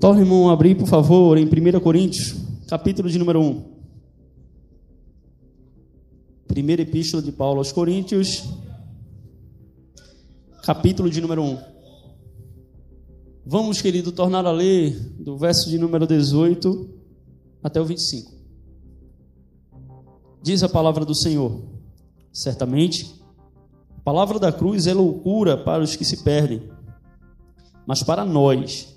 Torne, irmão, abrir, por favor, em 1 Coríntios, capítulo de número 1. Primeira epístola de Paulo aos Coríntios, capítulo de número 1. Vamos, querido, tornar a ler do verso de número 18 até o 25. Diz a palavra do Senhor: Certamente, a palavra da cruz é loucura para os que se perdem, mas para nós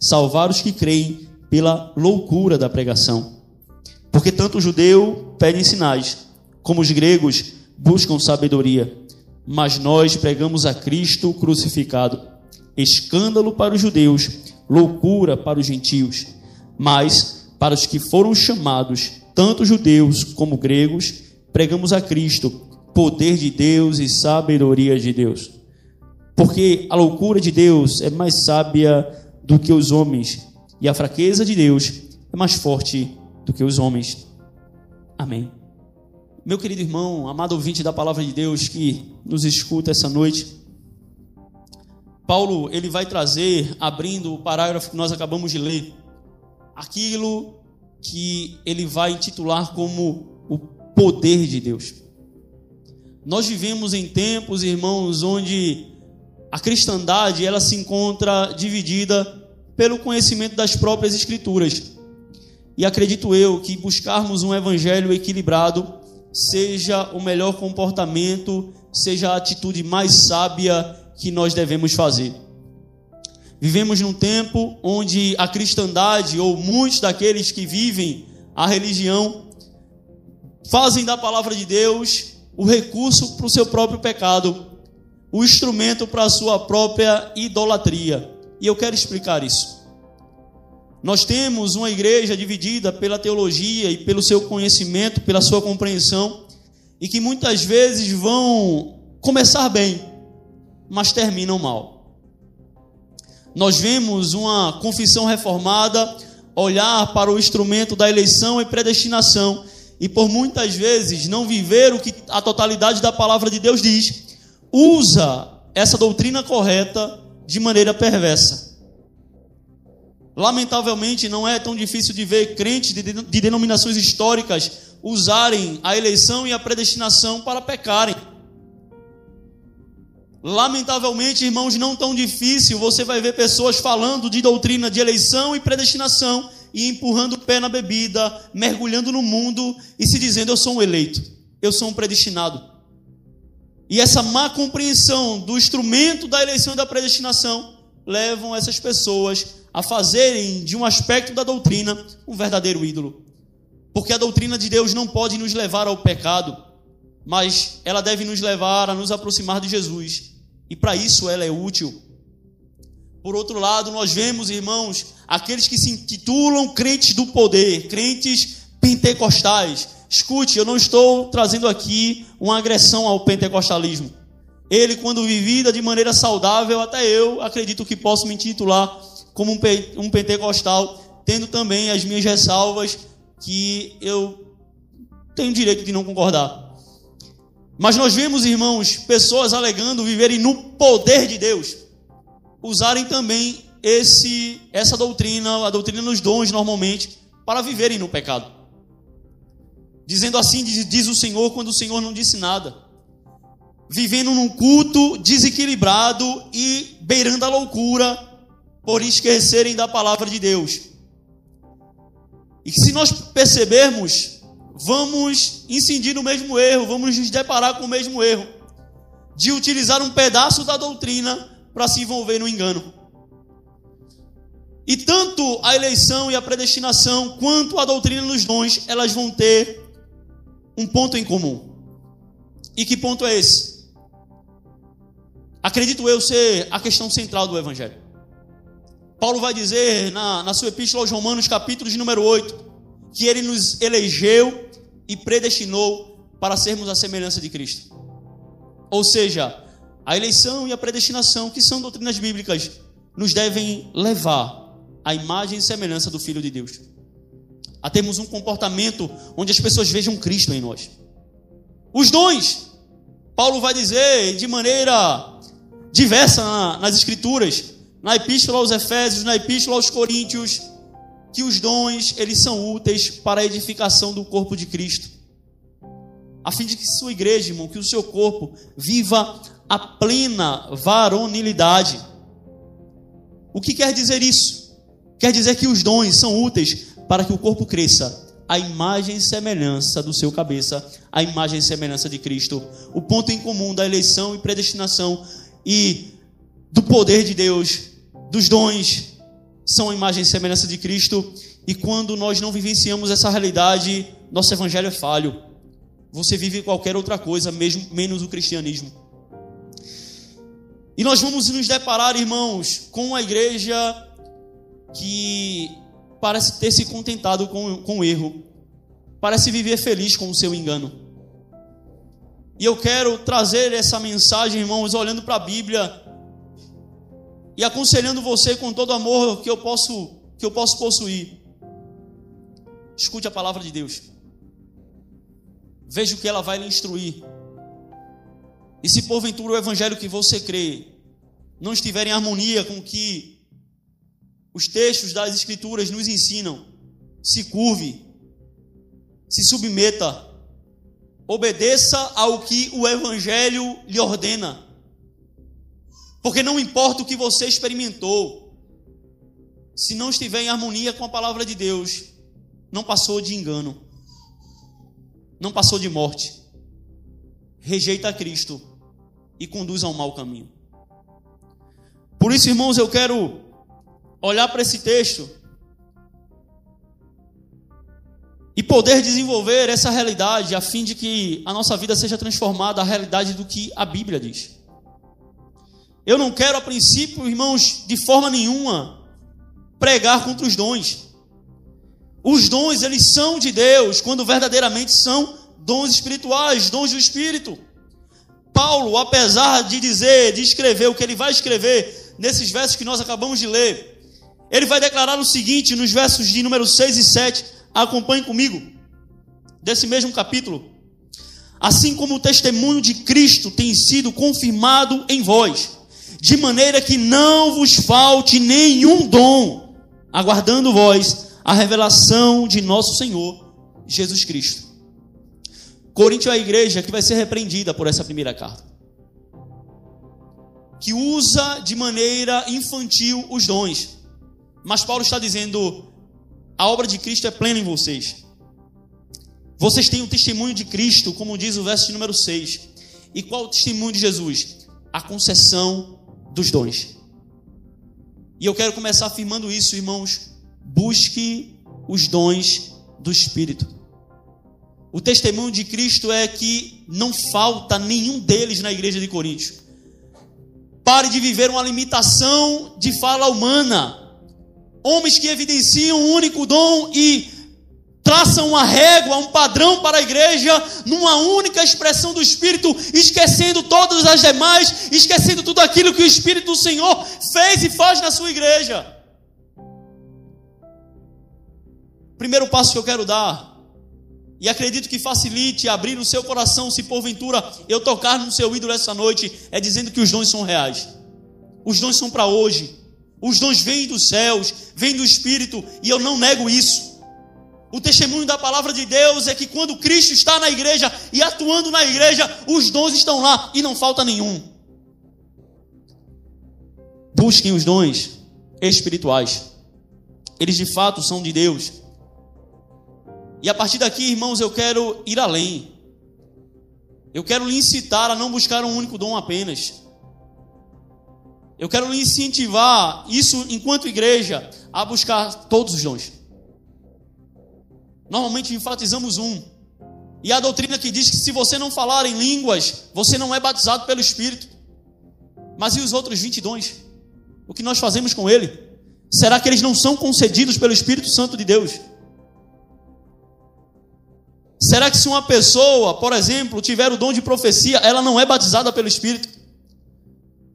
salvar os que creem pela loucura da pregação. Porque tanto o judeu pede sinais, como os gregos buscam sabedoria. Mas nós pregamos a Cristo crucificado, escândalo para os judeus, loucura para os gentios. Mas para os que foram chamados, tanto judeus como gregos, pregamos a Cristo, poder de Deus e sabedoria de Deus. Porque a loucura de Deus é mais sábia do que os homens, e a fraqueza de Deus é mais forte do que os homens. Amém. Meu querido irmão, amado ouvinte da palavra de Deus que nos escuta essa noite, Paulo ele vai trazer, abrindo o parágrafo que nós acabamos de ler, aquilo que ele vai intitular como o poder de Deus. Nós vivemos em tempos, irmãos, onde a cristandade ela se encontra dividida pelo conhecimento das próprias Escrituras. E acredito eu que buscarmos um evangelho equilibrado seja o melhor comportamento, seja a atitude mais sábia que nós devemos fazer. Vivemos num tempo onde a cristandade, ou muitos daqueles que vivem a religião, fazem da palavra de Deus o recurso para o seu próprio pecado, o instrumento para a sua própria idolatria. E eu quero explicar isso. Nós temos uma igreja dividida pela teologia e pelo seu conhecimento, pela sua compreensão, e que muitas vezes vão começar bem, mas terminam mal. Nós vemos uma confissão reformada olhar para o instrumento da eleição e predestinação e por muitas vezes não viver o que a totalidade da palavra de Deus diz, usa essa doutrina correta de maneira perversa. Lamentavelmente, não é tão difícil de ver crentes de, de denominações históricas usarem a eleição e a predestinação para pecarem. Lamentavelmente, irmãos, não tão difícil, você vai ver pessoas falando de doutrina de eleição e predestinação e empurrando o pé na bebida, mergulhando no mundo e se dizendo: Eu sou um eleito, eu sou um predestinado. E essa má compreensão do instrumento da eleição e da predestinação levam essas pessoas a fazerem de um aspecto da doutrina um verdadeiro ídolo. Porque a doutrina de Deus não pode nos levar ao pecado, mas ela deve nos levar a nos aproximar de Jesus. E para isso ela é útil. Por outro lado, nós vemos, irmãos, aqueles que se intitulam crentes do poder, crentes pentecostais, Escute, eu não estou trazendo aqui uma agressão ao pentecostalismo. Ele, quando vivida de maneira saudável, até eu acredito que posso me intitular como um pentecostal, tendo também as minhas ressalvas que eu tenho direito de não concordar. Mas nós vemos, irmãos, pessoas alegando viverem no poder de Deus, usarem também esse essa doutrina, a doutrina dos dons normalmente, para viverem no pecado. Dizendo assim, diz, o Senhor, quando o Senhor não disse nada. Vivendo num culto desequilibrado e beirando a loucura, por esquecerem da palavra de Deus. E se nós percebermos, vamos incidir no mesmo erro, vamos nos deparar com o mesmo erro de utilizar um pedaço da doutrina para se envolver no engano. E tanto a eleição e a predestinação, quanto a doutrina nos dons, elas vão ter um ponto em comum. E que ponto é esse? Acredito eu ser a questão central do Evangelho. Paulo vai dizer na, na sua epístola aos Romanos, capítulo de número 8, que ele nos elegeu e predestinou para sermos a semelhança de Cristo. Ou seja, a eleição e a predestinação, que são doutrinas bíblicas, nos devem levar à imagem e semelhança do Filho de Deus. A termos um comportamento onde as pessoas vejam Cristo em nós. Os dons, Paulo vai dizer de maneira diversa nas Escrituras, na Epístola aos Efésios, na Epístola aos Coríntios, que os dons eles são úteis para a edificação do corpo de Cristo, a fim de que sua igreja, irmão, que o seu corpo viva a plena varonilidade. O que quer dizer isso? Quer dizer que os dons são úteis para que o corpo cresça a imagem e semelhança do seu cabeça, a imagem e semelhança de Cristo. O ponto em comum da eleição e predestinação e do poder de Deus, dos dons, são a imagem e semelhança de Cristo. E quando nós não vivenciamos essa realidade, nosso evangelho é falho. Você vive qualquer outra coisa, mesmo menos o cristianismo. E nós vamos nos deparar, irmãos, com uma igreja que parece ter se contentado com, com o erro, parece viver feliz com o seu engano. E eu quero trazer essa mensagem, irmãos, olhando para a Bíblia e aconselhando você com todo amor que eu posso que eu posso possuir. Escute a palavra de Deus. Veja o que ela vai lhe instruir. E se porventura o evangelho que você crê não estiver em harmonia com o que os textos das Escrituras nos ensinam, se curve, se submeta, obedeça ao que o Evangelho lhe ordena. Porque não importa o que você experimentou, se não estiver em harmonia com a palavra de Deus, não passou de engano, não passou de morte. Rejeita Cristo e conduz a um mau caminho. Por isso, irmãos, eu quero olhar para esse texto e poder desenvolver essa realidade a fim de que a nossa vida seja transformada à realidade do que a Bíblia diz. Eu não quero, a princípio, irmãos, de forma nenhuma, pregar contra os dons. Os dons, eles são de Deus, quando verdadeiramente são dons espirituais, dons do Espírito. Paulo, apesar de dizer, de escrever o que ele vai escrever nesses versos que nós acabamos de ler, ele vai declarar o seguinte nos versos de número 6 e 7. Acompanhe comigo, desse mesmo capítulo. Assim como o testemunho de Cristo tem sido confirmado em vós, de maneira que não vos falte nenhum dom, aguardando vós a revelação de nosso Senhor Jesus Cristo. Coríntios é a igreja que vai ser repreendida por essa primeira carta. Que usa de maneira infantil os dons. Mas Paulo está dizendo: a obra de Cristo é plena em vocês. Vocês têm o testemunho de Cristo, como diz o verso número 6. E qual o testemunho de Jesus? A concessão dos dons. E eu quero começar afirmando isso, irmãos. Busque os dons do Espírito. O testemunho de Cristo é que não falta nenhum deles na igreja de Coríntios. Pare de viver uma limitação de fala humana. Homens que evidenciam um único dom e traçam uma régua, um padrão para a igreja, numa única expressão do Espírito, esquecendo todas as demais, esquecendo tudo aquilo que o Espírito do Senhor fez e faz na sua igreja. Primeiro passo que eu quero dar, e acredito que facilite abrir o seu coração, se porventura eu tocar no seu ídolo essa noite, é dizendo que os dons são reais. Os dons são para hoje. Os dons vêm dos céus, vêm do Espírito, e eu não nego isso. O testemunho da palavra de Deus é que quando Cristo está na igreja e atuando na igreja, os dons estão lá e não falta nenhum. Busquem os dons espirituais. Eles de fato são de Deus. E a partir daqui, irmãos, eu quero ir além. Eu quero lhe incitar a não buscar um único dom apenas. Eu quero incentivar, isso enquanto igreja, a buscar todos os dons. Normalmente enfatizamos um. E a doutrina que diz que se você não falar em línguas, você não é batizado pelo Espírito. Mas e os outros 20 dons? O que nós fazemos com ele? Será que eles não são concedidos pelo Espírito Santo de Deus? Será que se uma pessoa, por exemplo, tiver o dom de profecia, ela não é batizada pelo Espírito?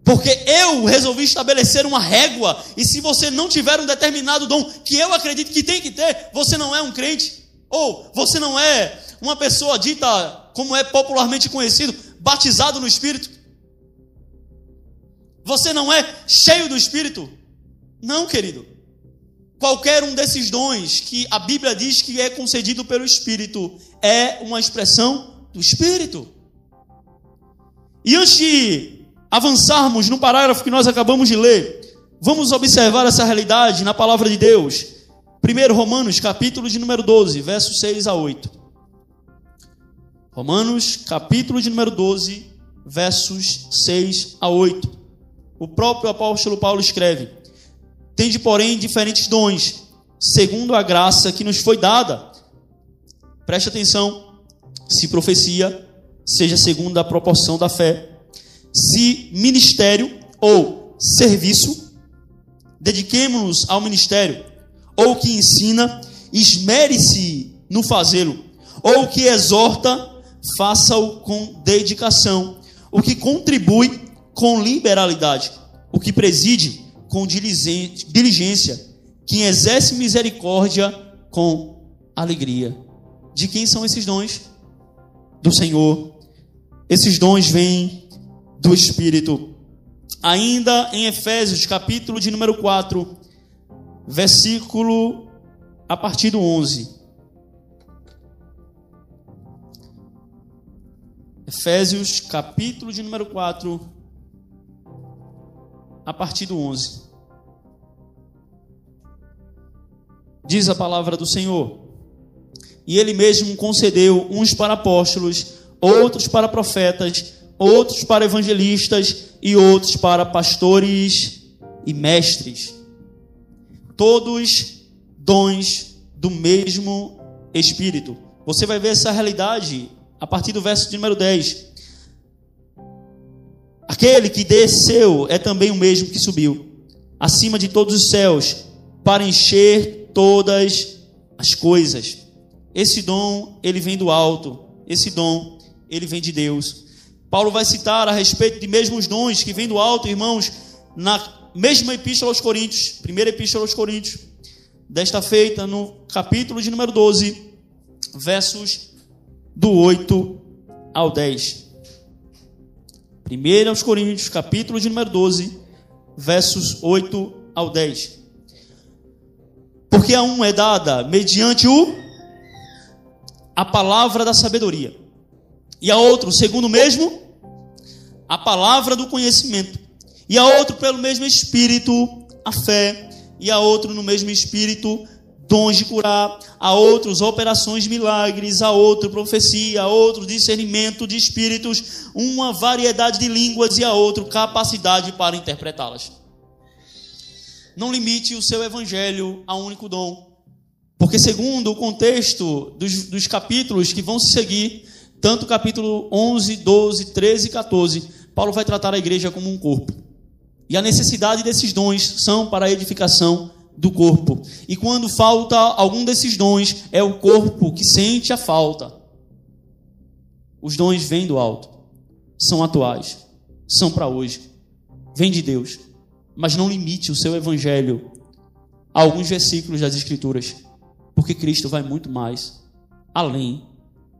Porque eu resolvi estabelecer uma régua, e se você não tiver um determinado dom que eu acredito que tem que ter, você não é um crente, ou você não é uma pessoa dita, como é popularmente conhecido, batizado no Espírito. Você não é cheio do Espírito. Não, querido. Qualquer um desses dons que a Bíblia diz que é concedido pelo Espírito é uma expressão do Espírito. E antes de avançarmos no parágrafo que nós acabamos de ler, vamos observar essa realidade na palavra de Deus. 1 Romanos, capítulo de número 12, versos 6 a 8. Romanos, capítulo de número 12, versos 6 a 8. O próprio apóstolo Paulo escreve: Tende, porém, diferentes dons, segundo a graça que nos foi dada. Preste atenção: se profecia, seja segundo a proporção da fé. Se ministério ou serviço, dediquemos-nos ao ministério. Ou que ensina, esmere-se no fazê-lo. Ou que exorta, faça-o com dedicação. O que contribui com liberalidade. O que preside, com diligência, quem exerce misericórdia com alegria. De quem são esses dons? Do Senhor. Esses dons vêm do Espírito. Ainda em Efésios, capítulo de número 4, versículo a partir do 11. Efésios, capítulo de número 4, a partir do 11. Diz a palavra do Senhor. E ele mesmo concedeu uns para apóstolos, outros para profetas, outros para evangelistas e outros para pastores e mestres. Todos dons do mesmo Espírito. Você vai ver essa realidade a partir do verso de número 10. Aquele que desceu é também o mesmo que subiu, acima de todos os céus, para encher todas as coisas. Esse dom, ele vem do alto. Esse dom, ele vem de Deus. Paulo vai citar a respeito de mesmos dons que vêm do alto, irmãos, na mesma epístola aos Coríntios, primeira epístola aos Coríntios, desta feita no capítulo de número 12, versos do 8 ao 10. 1 aos Coríntios, capítulo de número 12, versos 8 ao 10. Porque a um é dada mediante o a palavra da sabedoria, e a outro, segundo o mesmo, a palavra do conhecimento, e a outro pelo mesmo espírito, a fé, e a outro no mesmo espírito, dons de curar, a outros operações de milagres, a outro profecia, a outro discernimento de espíritos, uma variedade de línguas e a outro capacidade para interpretá-las. Não limite o seu evangelho a um único dom, porque segundo o contexto dos, dos capítulos que vão se seguir, tanto capítulo 11, 12, 13 e 14, Paulo vai tratar a igreja como um corpo. E a necessidade desses dons são para a edificação do corpo. E quando falta algum desses dons, é o corpo que sente a falta. Os dons vêm do alto, são atuais, são para hoje, vêm de Deus. Mas não limite o seu evangelho a alguns versículos das Escrituras, porque Cristo vai muito mais além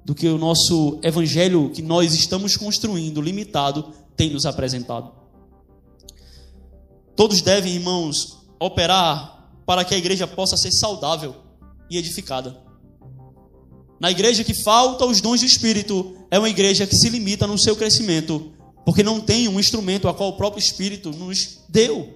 do que o nosso evangelho que nós estamos construindo, limitado, tem nos apresentado. Todos devem, irmãos, operar para que a igreja possa ser saudável e edificada. Na igreja que falta os dons do Espírito, é uma igreja que se limita no seu crescimento, porque não tem um instrumento a qual o próprio Espírito nos deu.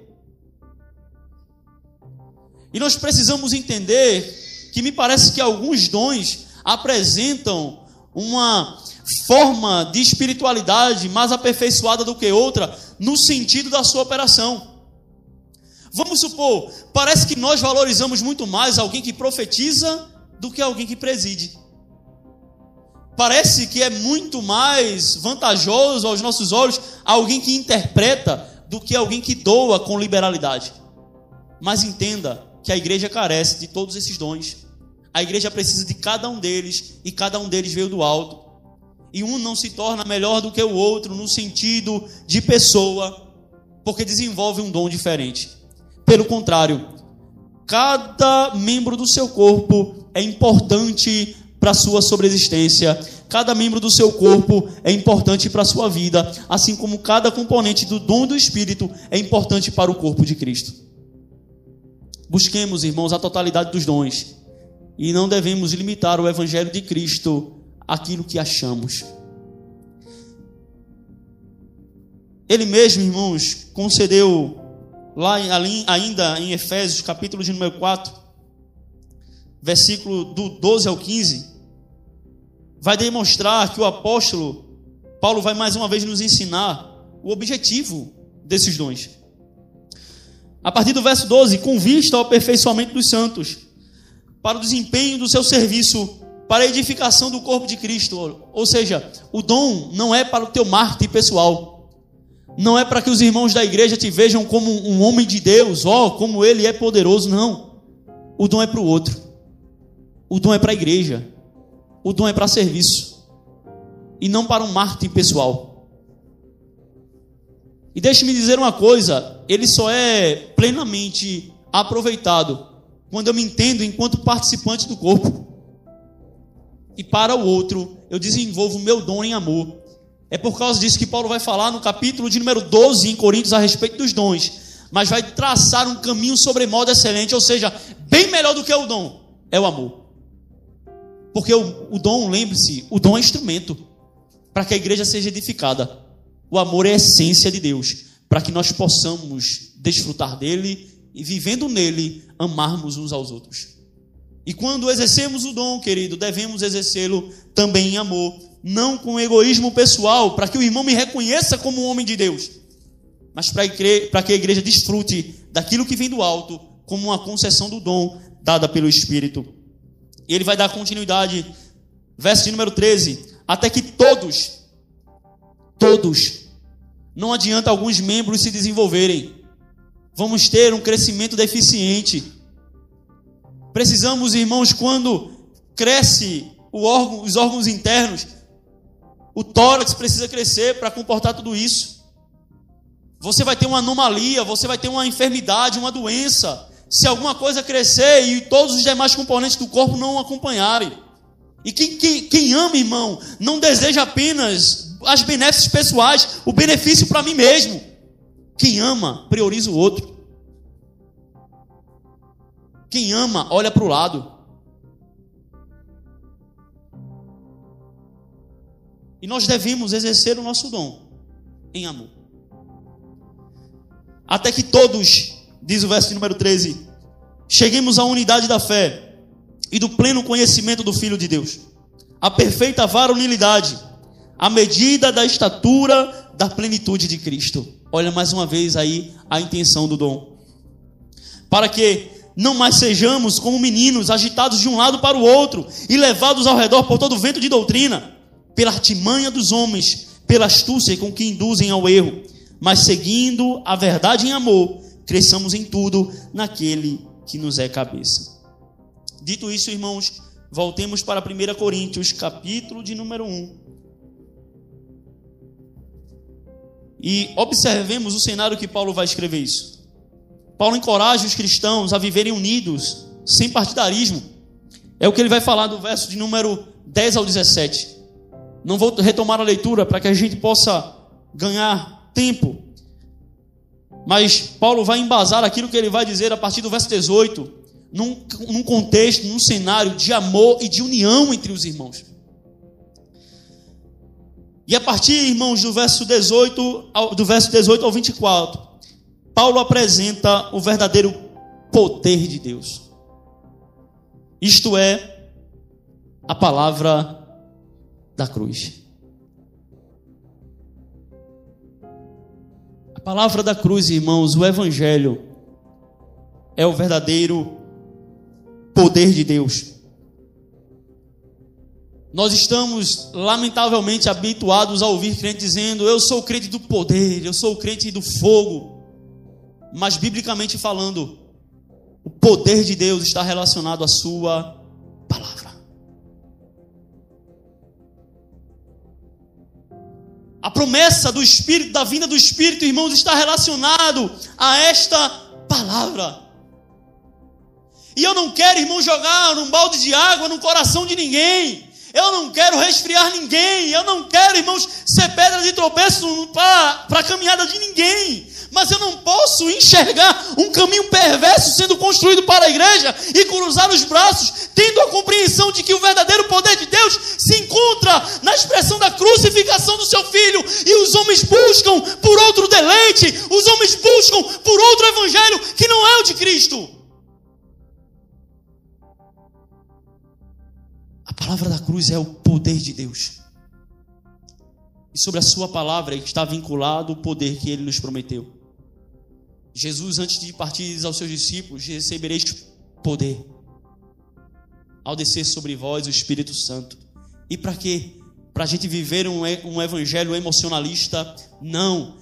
E nós precisamos entender que me parece que alguns dons apresentam uma forma de espiritualidade mais aperfeiçoada do que outra no sentido da sua operação. Vamos supor, parece que nós valorizamos muito mais alguém que profetiza do que alguém que preside. Parece que é muito mais vantajoso aos nossos olhos alguém que interpreta do que alguém que doa com liberalidade. Mas entenda que a igreja carece de todos esses dons. A igreja precisa de cada um deles e cada um deles veio do alto. E um não se torna melhor do que o outro no sentido de pessoa, porque desenvolve um dom diferente. Pelo contrário, cada membro do seu corpo é importante para a sua sobreexistência. Cada membro do seu corpo é importante para a sua vida, assim como cada componente do dom do Espírito é importante para o corpo de Cristo. Busquemos, irmãos, a totalidade dos dons e não devemos limitar o Evangelho de Cristo àquilo que achamos. Ele mesmo, irmãos, concedeu lá ainda em Efésios, capítulo de número 4, versículo do 12 ao 15, vai demonstrar que o apóstolo Paulo vai mais uma vez nos ensinar o objetivo desses dons. A partir do verso 12, com vista ao aperfeiçoamento dos santos, para o desempenho do seu serviço, para a edificação do corpo de Cristo. Ou seja, o dom não é para o teu marketing pessoal. Não é para que os irmãos da igreja te vejam como um homem de Deus, ó, oh, como ele é poderoso. Não. O dom é para o outro. O dom é para a igreja. O dom é para serviço. E não para um marketing pessoal. E deixe-me dizer uma coisa: ele só é plenamente aproveitado quando eu me entendo enquanto participante do corpo. E para o outro, eu desenvolvo o meu dom em amor. É por causa disso que Paulo vai falar no capítulo de número 12 em Coríntios a respeito dos dons. Mas vai traçar um caminho sobremodo excelente, ou seja, bem melhor do que o dom, é o amor. Porque o, o dom, lembre-se, o dom é instrumento para que a igreja seja edificada. O amor é a essência de Deus, para que nós possamos desfrutar dele e, vivendo nele, amarmos uns aos outros. E quando exercemos o dom, querido, devemos exercê-lo também em amor, não com egoísmo pessoal, para que o irmão me reconheça como um homem de Deus, mas para que a igreja desfrute daquilo que vem do alto, como uma concessão do dom dada pelo Espírito. E ele vai dar continuidade, verso de número 13: até que todos, todos, não adianta alguns membros se desenvolverem, vamos ter um crescimento deficiente. Precisamos, irmãos, quando cresce órgão, os órgãos internos, o tórax precisa crescer para comportar tudo isso. Você vai ter uma anomalia, você vai ter uma enfermidade, uma doença se alguma coisa crescer e todos os demais componentes do corpo não acompanharem. E quem, quem, quem ama, irmão, não deseja apenas as benéficos pessoais, o benefício para mim mesmo. Quem ama, prioriza o outro. Quem ama, olha para o lado. E nós devemos exercer o nosso dom em amor. Até que todos diz o verso número 13: Cheguemos à unidade da fé e do pleno conhecimento do Filho de Deus, a perfeita varonilidade, a medida da estatura da plenitude de Cristo. Olha mais uma vez aí a intenção do dom. Para que não mais sejamos como meninos, agitados de um lado para o outro e levados ao redor por todo vento de doutrina, pela artimanha dos homens, pela astúcia com que induzem ao erro, mas seguindo a verdade em amor, cresçamos em tudo naquele que nos é cabeça. Dito isso, irmãos, voltemos para 1 Coríntios, capítulo de número 1. E observemos o cenário que Paulo vai escrever isso. Paulo encoraja os cristãos a viverem unidos, sem partidarismo. É o que ele vai falar do verso de número 10 ao 17. Não vou retomar a leitura para que a gente possa ganhar tempo. Mas Paulo vai embasar aquilo que ele vai dizer a partir do verso 18, num, num contexto, num cenário de amor e de união entre os irmãos. E a partir, irmãos, do verso 18 ao, do verso 18 ao 24, Paulo apresenta o verdadeiro poder de Deus. Isto é a palavra da cruz. A palavra da cruz, irmãos, o Evangelho, é o verdadeiro poder de Deus. Nós estamos, lamentavelmente, habituados a ouvir crente dizendo: Eu sou o crente do poder, eu sou o crente do fogo. Mas, biblicamente falando, O poder de Deus está relacionado à sua palavra. A promessa do Espírito, da vinda do Espírito, irmãos, está relacionado a esta palavra. E eu não quero, irmão, jogar um balde de água no coração de ninguém. Eu não quero resfriar ninguém. Eu não quero, irmãos, ser pedra de tropeço para a caminhada de ninguém. Mas eu não posso enxergar um caminho perverso sendo construído para a igreja e cruzar os braços, tendo a compreensão de que o verdadeiro poder de Deus se encontra na expressão da crucificação do seu filho. E os homens buscam por outro deleite, os homens buscam por outro evangelho que não é o de Cristo. A palavra da cruz é o poder de Deus. E sobre a sua palavra está vinculado o poder que ele nos prometeu. Jesus, antes de partir aos seus discípulos, recebereis poder ao descer sobre vós o Espírito Santo. E para quê? Para a gente viver um, um evangelho emocionalista? Não.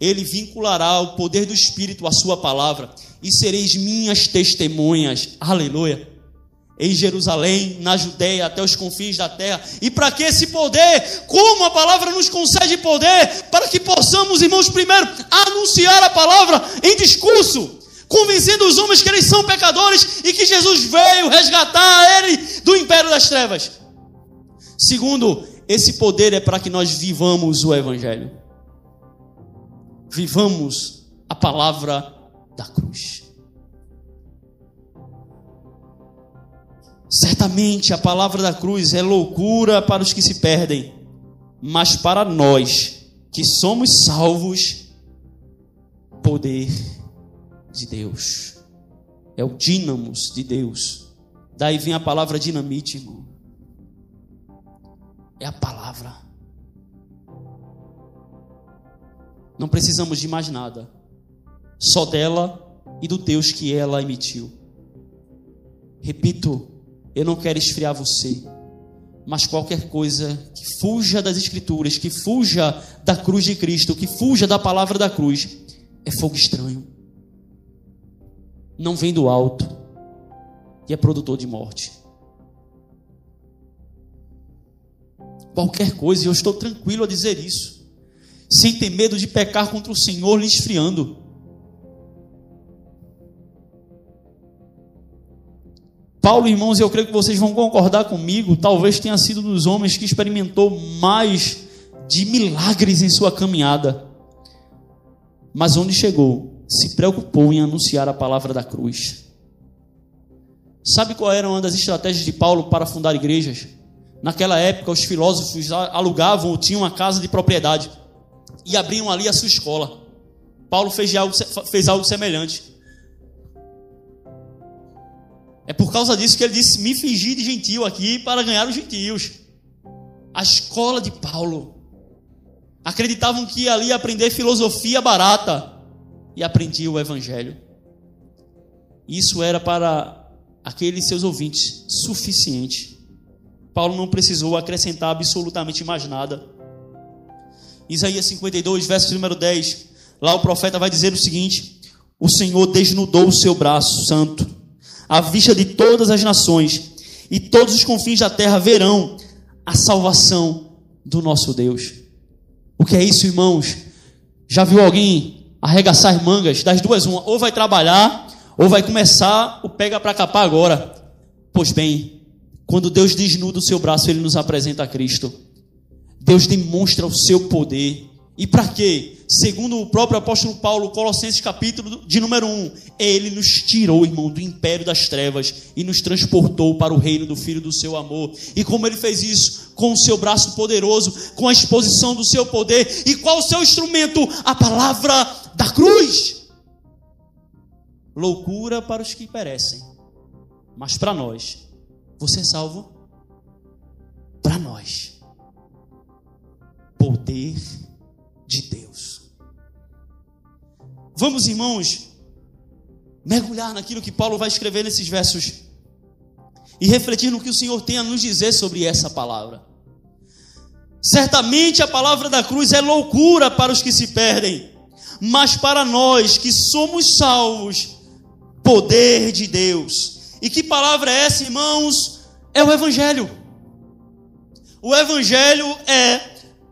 Ele vinculará o poder do Espírito à sua palavra. E sereis minhas testemunhas. Aleluia em Jerusalém, na Judéia, até os confins da terra. E para que esse poder? Como a palavra nos concede poder? Para que possamos, irmãos, primeiro anunciar a palavra em discurso, convencendo os homens que eles são pecadores e que Jesus veio resgatar ele do império das trevas. Segundo, esse poder é para que nós vivamos o evangelho. Vivamos a palavra da cruz. Certamente a palavra da cruz é loucura para os que se perdem, mas para nós que somos salvos, poder de Deus. É o dínamos de Deus. Daí vem a palavra dinamite, irmão. É a palavra. Não precisamos de mais nada. Só dela e do Deus que ela emitiu. Repito, eu não quero esfriar você, mas qualquer coisa que fuja das Escrituras, que fuja da cruz de Cristo, que fuja da palavra da cruz, é fogo estranho. Não vem do alto e é produtor de morte. Qualquer coisa, e eu estou tranquilo a dizer isso, sem ter medo de pecar contra o Senhor lhe esfriando. Paulo, irmãos, eu creio que vocês vão concordar comigo, talvez tenha sido um dos homens que experimentou mais de milagres em sua caminhada. Mas onde chegou, se preocupou em anunciar a palavra da cruz. Sabe qual era uma das estratégias de Paulo para fundar igrejas? Naquela época, os filósofos alugavam ou tinham uma casa de propriedade e abriam ali a sua escola. Paulo fez algo, fez algo semelhante. É por causa disso que ele disse: Me fingi de gentil aqui para ganhar os gentios. A escola de Paulo. Acreditavam que ali ia aprender filosofia barata e aprendia o evangelho. Isso era para aqueles seus ouvintes suficiente. Paulo não precisou acrescentar absolutamente mais nada. Isaías 52, verso número 10. Lá o profeta vai dizer o seguinte: O Senhor desnudou o seu braço santo à vista de todas as nações, e todos os confins da terra verão a salvação do nosso Deus. O que é isso, irmãos? Já viu alguém arregaçar mangas? Das duas, uma, ou vai trabalhar, ou vai começar o pega para capar agora. Pois bem, quando Deus desnuda o seu braço, ele nos apresenta a Cristo. Deus demonstra o seu poder. E para quê? Segundo o próprio apóstolo Paulo, Colossenses capítulo de número 1, ele nos tirou, irmão, do império das trevas e nos transportou para o reino do filho do seu amor. E como ele fez isso? Com o seu braço poderoso, com a exposição do seu poder. E qual o seu instrumento? A palavra da cruz. Loucura para os que perecem, mas para nós, você é salvo? Para nós, poder de Deus. Vamos, irmãos, mergulhar naquilo que Paulo vai escrever nesses versos e refletir no que o Senhor tem a nos dizer sobre essa palavra. Certamente a palavra da cruz é loucura para os que se perdem, mas para nós que somos salvos, poder de Deus. E que palavra é essa, irmãos? É o Evangelho. O Evangelho é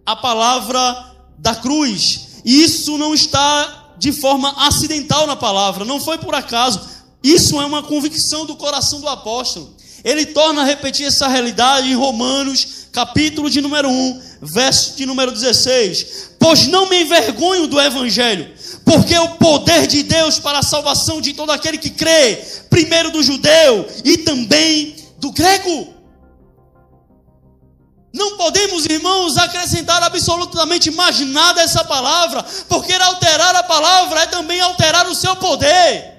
a palavra da cruz. Isso não está de forma acidental na palavra, não foi por acaso. Isso é uma convicção do coração do apóstolo. Ele torna a repetir essa realidade em Romanos, capítulo de número 1, verso de número 16. Pois não me envergonho do evangelho, porque o poder de Deus para a salvação de todo aquele que crê, primeiro do judeu e também do grego. Não podemos, irmãos, acrescentar absolutamente mais nada a essa palavra, porque alterar a palavra é também alterar o seu poder.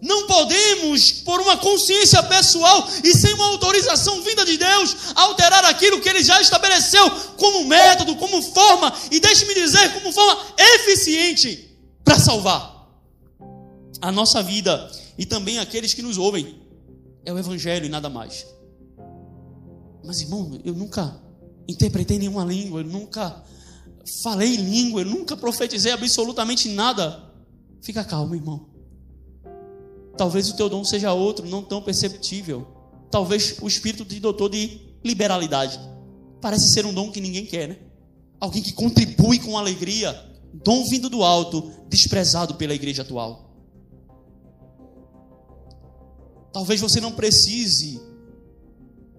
Não podemos, por uma consciência pessoal e sem uma autorização vinda de Deus, alterar aquilo que Ele já estabeleceu como método, como forma, e deixe-me dizer, como forma eficiente para salvar a nossa vida e também aqueles que nos ouvem. É o Evangelho e nada mais. Mas, irmão, eu nunca interpretei nenhuma língua, eu nunca falei língua, eu nunca profetizei absolutamente nada. Fica calmo, irmão. Talvez o teu dom seja outro, não tão perceptível. Talvez o Espírito te dotou de liberalidade. Parece ser um dom que ninguém quer, né? Alguém que contribui com alegria. Dom vindo do alto, desprezado pela igreja atual. Talvez você não precise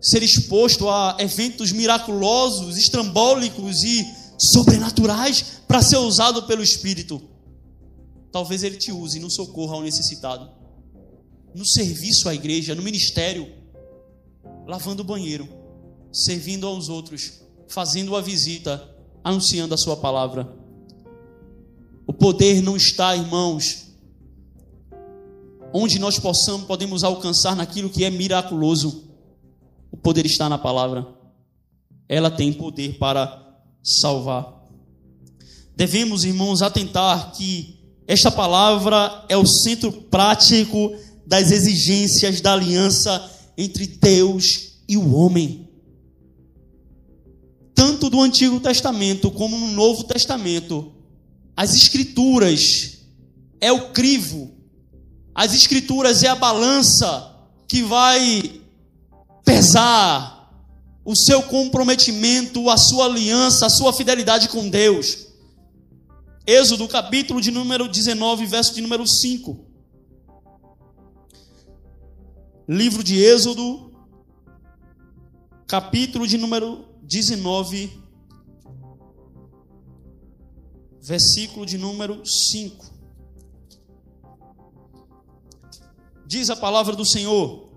ser exposto a eventos miraculosos, estrambólicos e sobrenaturais para ser usado pelo Espírito. Talvez ele te use no socorro ao necessitado no serviço à igreja, no ministério, lavando o banheiro, servindo aos outros, fazendo a visita, anunciando a sua palavra. O poder não está, irmãos, onde nós possamos, podemos alcançar naquilo que é miraculoso. O poder está na palavra. Ela tem poder para salvar. Devemos, irmãos, atentar que esta palavra é o centro prático das exigências da aliança entre Deus e o homem. Tanto do Antigo Testamento como no Novo Testamento, as Escrituras é o crivo, as Escrituras é a balança que vai pesar o seu comprometimento, a sua aliança, a sua fidelidade com Deus. Êxodo, capítulo de número 19, verso de número 5. Livro de Êxodo, capítulo de número 19, versículo de número 5. Diz a palavra do Senhor: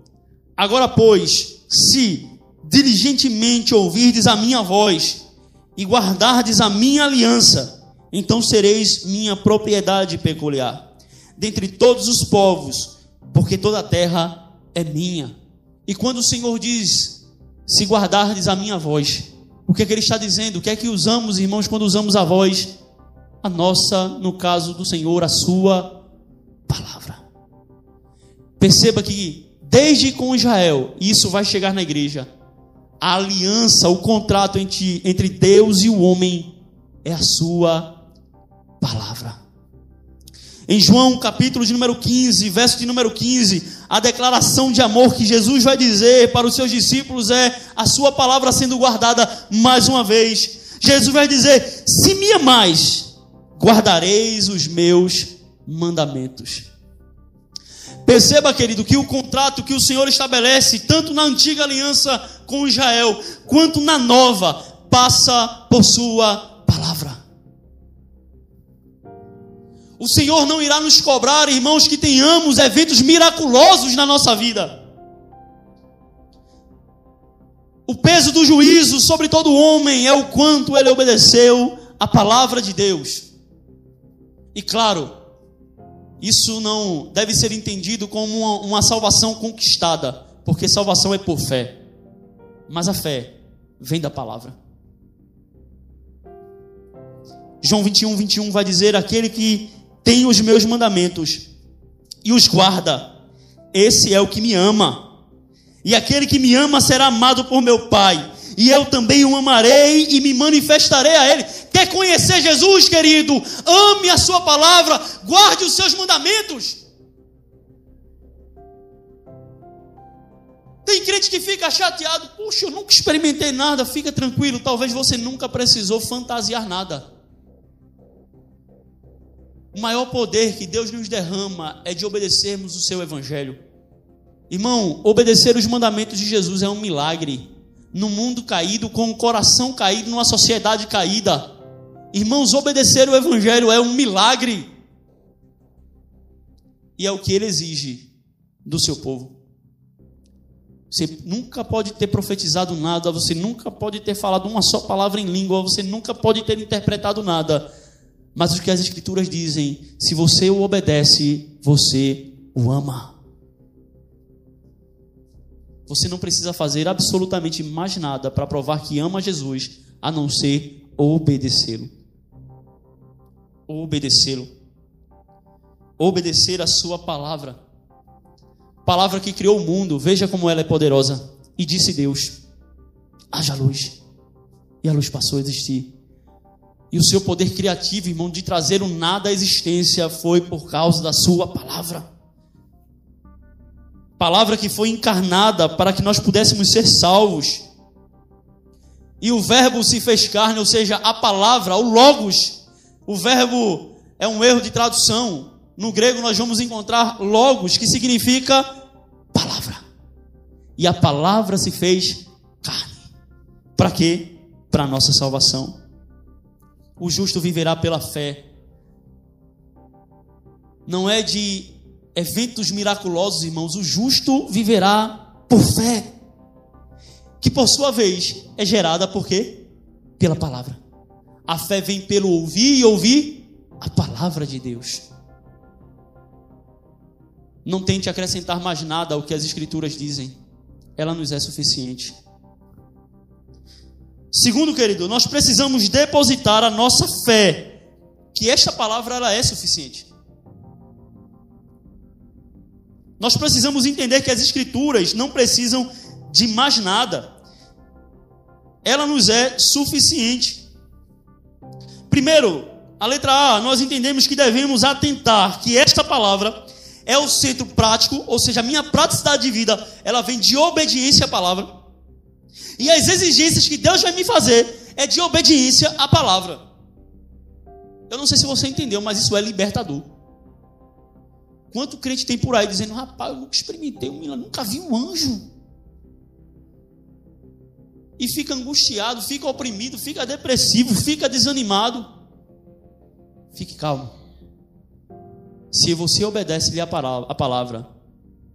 Agora, pois, se diligentemente ouvirdes a minha voz e guardardes a minha aliança, então sereis minha propriedade peculiar dentre todos os povos, porque toda a terra é minha. E quando o Senhor diz, se guardardes a minha voz, o que é que ele está dizendo? O que é que usamos, irmãos, quando usamos a voz? A nossa, no caso do Senhor, a sua palavra. Perceba que desde com Israel, isso vai chegar na igreja. A aliança, o contrato entre, entre Deus e o homem é a sua palavra. Em João capítulo de número 15, verso de número 15, a declaração de amor que Jesus vai dizer para os seus discípulos é a sua palavra sendo guardada mais uma vez. Jesus vai dizer: Se me amais, guardareis os meus mandamentos. Perceba, querido, que o contrato que o Senhor estabelece, tanto na antiga aliança com Israel, quanto na nova, passa por sua palavra. O Senhor não irá nos cobrar, irmãos, que tenhamos eventos miraculosos na nossa vida. O peso do juízo sobre todo homem é o quanto ele obedeceu a palavra de Deus. E claro, isso não deve ser entendido como uma, uma salvação conquistada, porque salvação é por fé. Mas a fé vem da palavra. João 21, 21 vai dizer: aquele que tem os meus mandamentos e os guarda. Esse é o que me ama. E aquele que me ama será amado por meu Pai, e eu também o amarei e me manifestarei a ele. Quer conhecer Jesus, querido? Ame a sua palavra, guarde os seus mandamentos. Tem crente que fica chateado, puxa, eu nunca experimentei nada, fica tranquilo, talvez você nunca precisou fantasiar nada. O maior poder que Deus nos derrama é de obedecermos o seu evangelho. Irmão, obedecer os mandamentos de Jesus é um milagre. No mundo caído, com o coração caído, numa sociedade caída. Irmãos, obedecer o evangelho é um milagre. E é o que ele exige do seu povo. Você nunca pode ter profetizado nada, você nunca pode ter falado uma só palavra em língua, você nunca pode ter interpretado nada. Mas o que as Escrituras dizem, se você o obedece, você o ama. Você não precisa fazer absolutamente mais nada para provar que ama Jesus, a não ser obedecê-lo. Obedecê-lo. Obedecer a sua palavra. Palavra que criou o mundo, veja como ela é poderosa. E disse Deus: haja luz. E a luz passou a existir. E o seu poder criativo, irmão, de trazer o nada à existência foi por causa da sua palavra. Palavra que foi encarnada para que nós pudéssemos ser salvos. E o verbo se fez carne, ou seja, a palavra, o logos. O verbo é um erro de tradução. No grego nós vamos encontrar logos, que significa palavra. E a palavra se fez carne. Para quê? Para nossa salvação. O justo viverá pela fé. Não é de eventos miraculosos, irmãos. O justo viverá por fé. Que por sua vez é gerada por quê? Pela palavra. A fé vem pelo ouvir e ouvir a palavra de Deus. Não tente acrescentar mais nada ao que as Escrituras dizem, ela nos é suficiente. Segundo, querido, nós precisamos depositar a nossa fé, que esta palavra ela é suficiente. Nós precisamos entender que as Escrituras não precisam de mais nada, ela nos é suficiente. Primeiro, a letra A, nós entendemos que devemos atentar que esta palavra é o centro prático, ou seja, a minha praticidade de vida, ela vem de obediência à palavra. E as exigências que Deus vai me fazer é de obediência à palavra. Eu não sei se você entendeu, mas isso é libertador. Quanto crente tem por aí dizendo, rapaz, eu nunca experimentei um milagre, nunca vi um anjo. E fica angustiado, fica oprimido, fica depressivo, fica desanimado. Fique calmo. Se você obedece-lhe a palavra,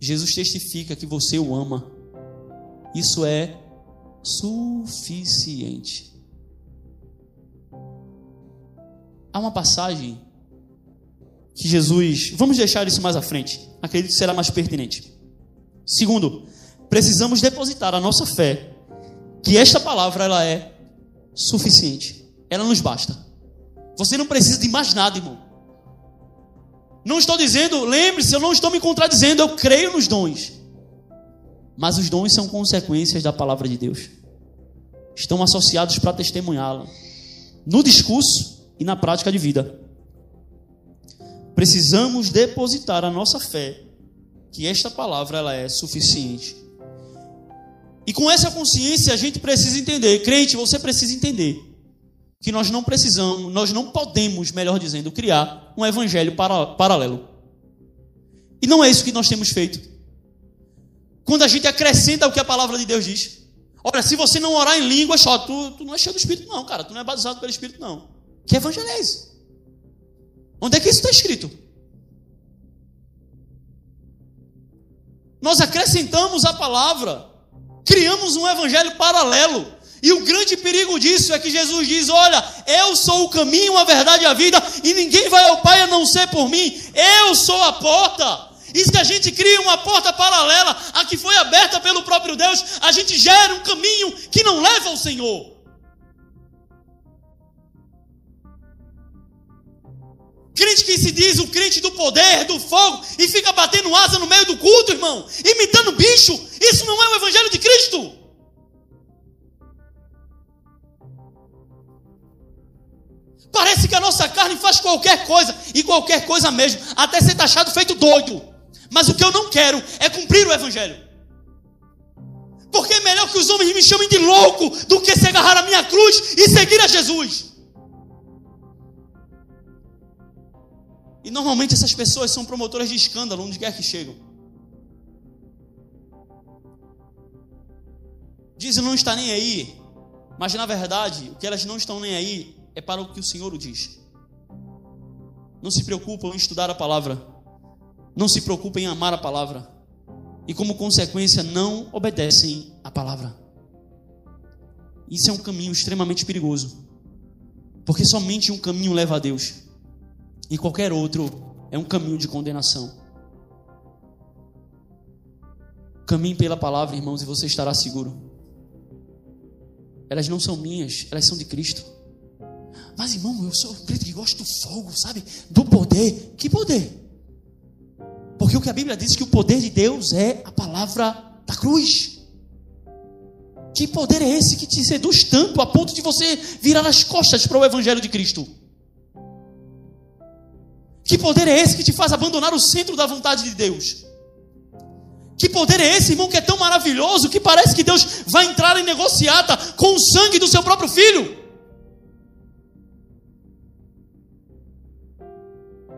Jesus testifica que você o ama. Isso é suficiente. Há uma passagem que Jesus. Vamos deixar isso mais à frente. Acredito que será mais pertinente. Segundo, precisamos depositar a nossa fé que esta palavra ela é suficiente. Ela nos basta. Você não precisa de mais nada, irmão. Não estou dizendo, lembre-se, eu não estou me contradizendo, eu creio nos dons. Mas os dons são consequências da palavra de Deus. Estão associados para testemunhá-la. No discurso e na prática de vida. Precisamos depositar a nossa fé que esta palavra ela é suficiente. E com essa consciência a gente precisa entender, crente, você precisa entender que nós não precisamos, nós não podemos, melhor dizendo, criar um evangelho para, paralelo. E não é isso que nós temos feito. Quando a gente acrescenta o que a palavra de Deus diz. Olha, se você não orar em línguas, só tu, tu não é cheio do Espírito, não, cara. Tu não é batizado pelo Espírito, não. Que evangelho é esse? Onde é que isso está escrito? Nós acrescentamos a palavra, criamos um evangelho paralelo. E o grande perigo disso é que Jesus diz: Olha, eu sou o caminho, a verdade e a vida, e ninguém vai ao Pai a não ser por mim. Eu sou a porta. E se a gente cria uma porta paralela a que foi aberta pelo próprio Deus, a gente gera um caminho que não leva ao Senhor. crente que se diz o crente do poder, do fogo, e fica batendo asa no meio do culto, irmão, imitando bicho, isso não é o Evangelho de Cristo. Parece que a nossa carne faz qualquer coisa, e qualquer coisa mesmo, até ser taxado feito doido. Mas o que eu não quero é cumprir o Evangelho. Porque é melhor que os homens me chamem de louco do que se agarrar à minha cruz e seguir a Jesus. E normalmente essas pessoas são promotoras de escândalo onde quer que chegam. Dizem não está nem aí, mas na verdade o que elas não estão nem aí é para o que o Senhor o diz. Não se preocupam em estudar a palavra, não se preocupem em amar a palavra, e como consequência não obedecem a palavra. Isso é um caminho extremamente perigoso, porque somente um caminho leva a Deus, e qualquer outro é um caminho de condenação. Caminhe pela palavra, irmãos, e você estará seguro. Elas não são minhas, elas são de Cristo. Mas, irmão, eu sou crente que gosta do fogo, sabe? Do poder. Que poder? Porque o que a Bíblia diz que o poder de Deus é a palavra da cruz. Que poder é esse que te seduz tanto a ponto de você virar as costas para o Evangelho de Cristo? Que poder é esse que te faz abandonar o centro da vontade de Deus? Que poder é esse, irmão, que é tão maravilhoso que parece que Deus vai entrar em negociata com o sangue do seu próprio filho?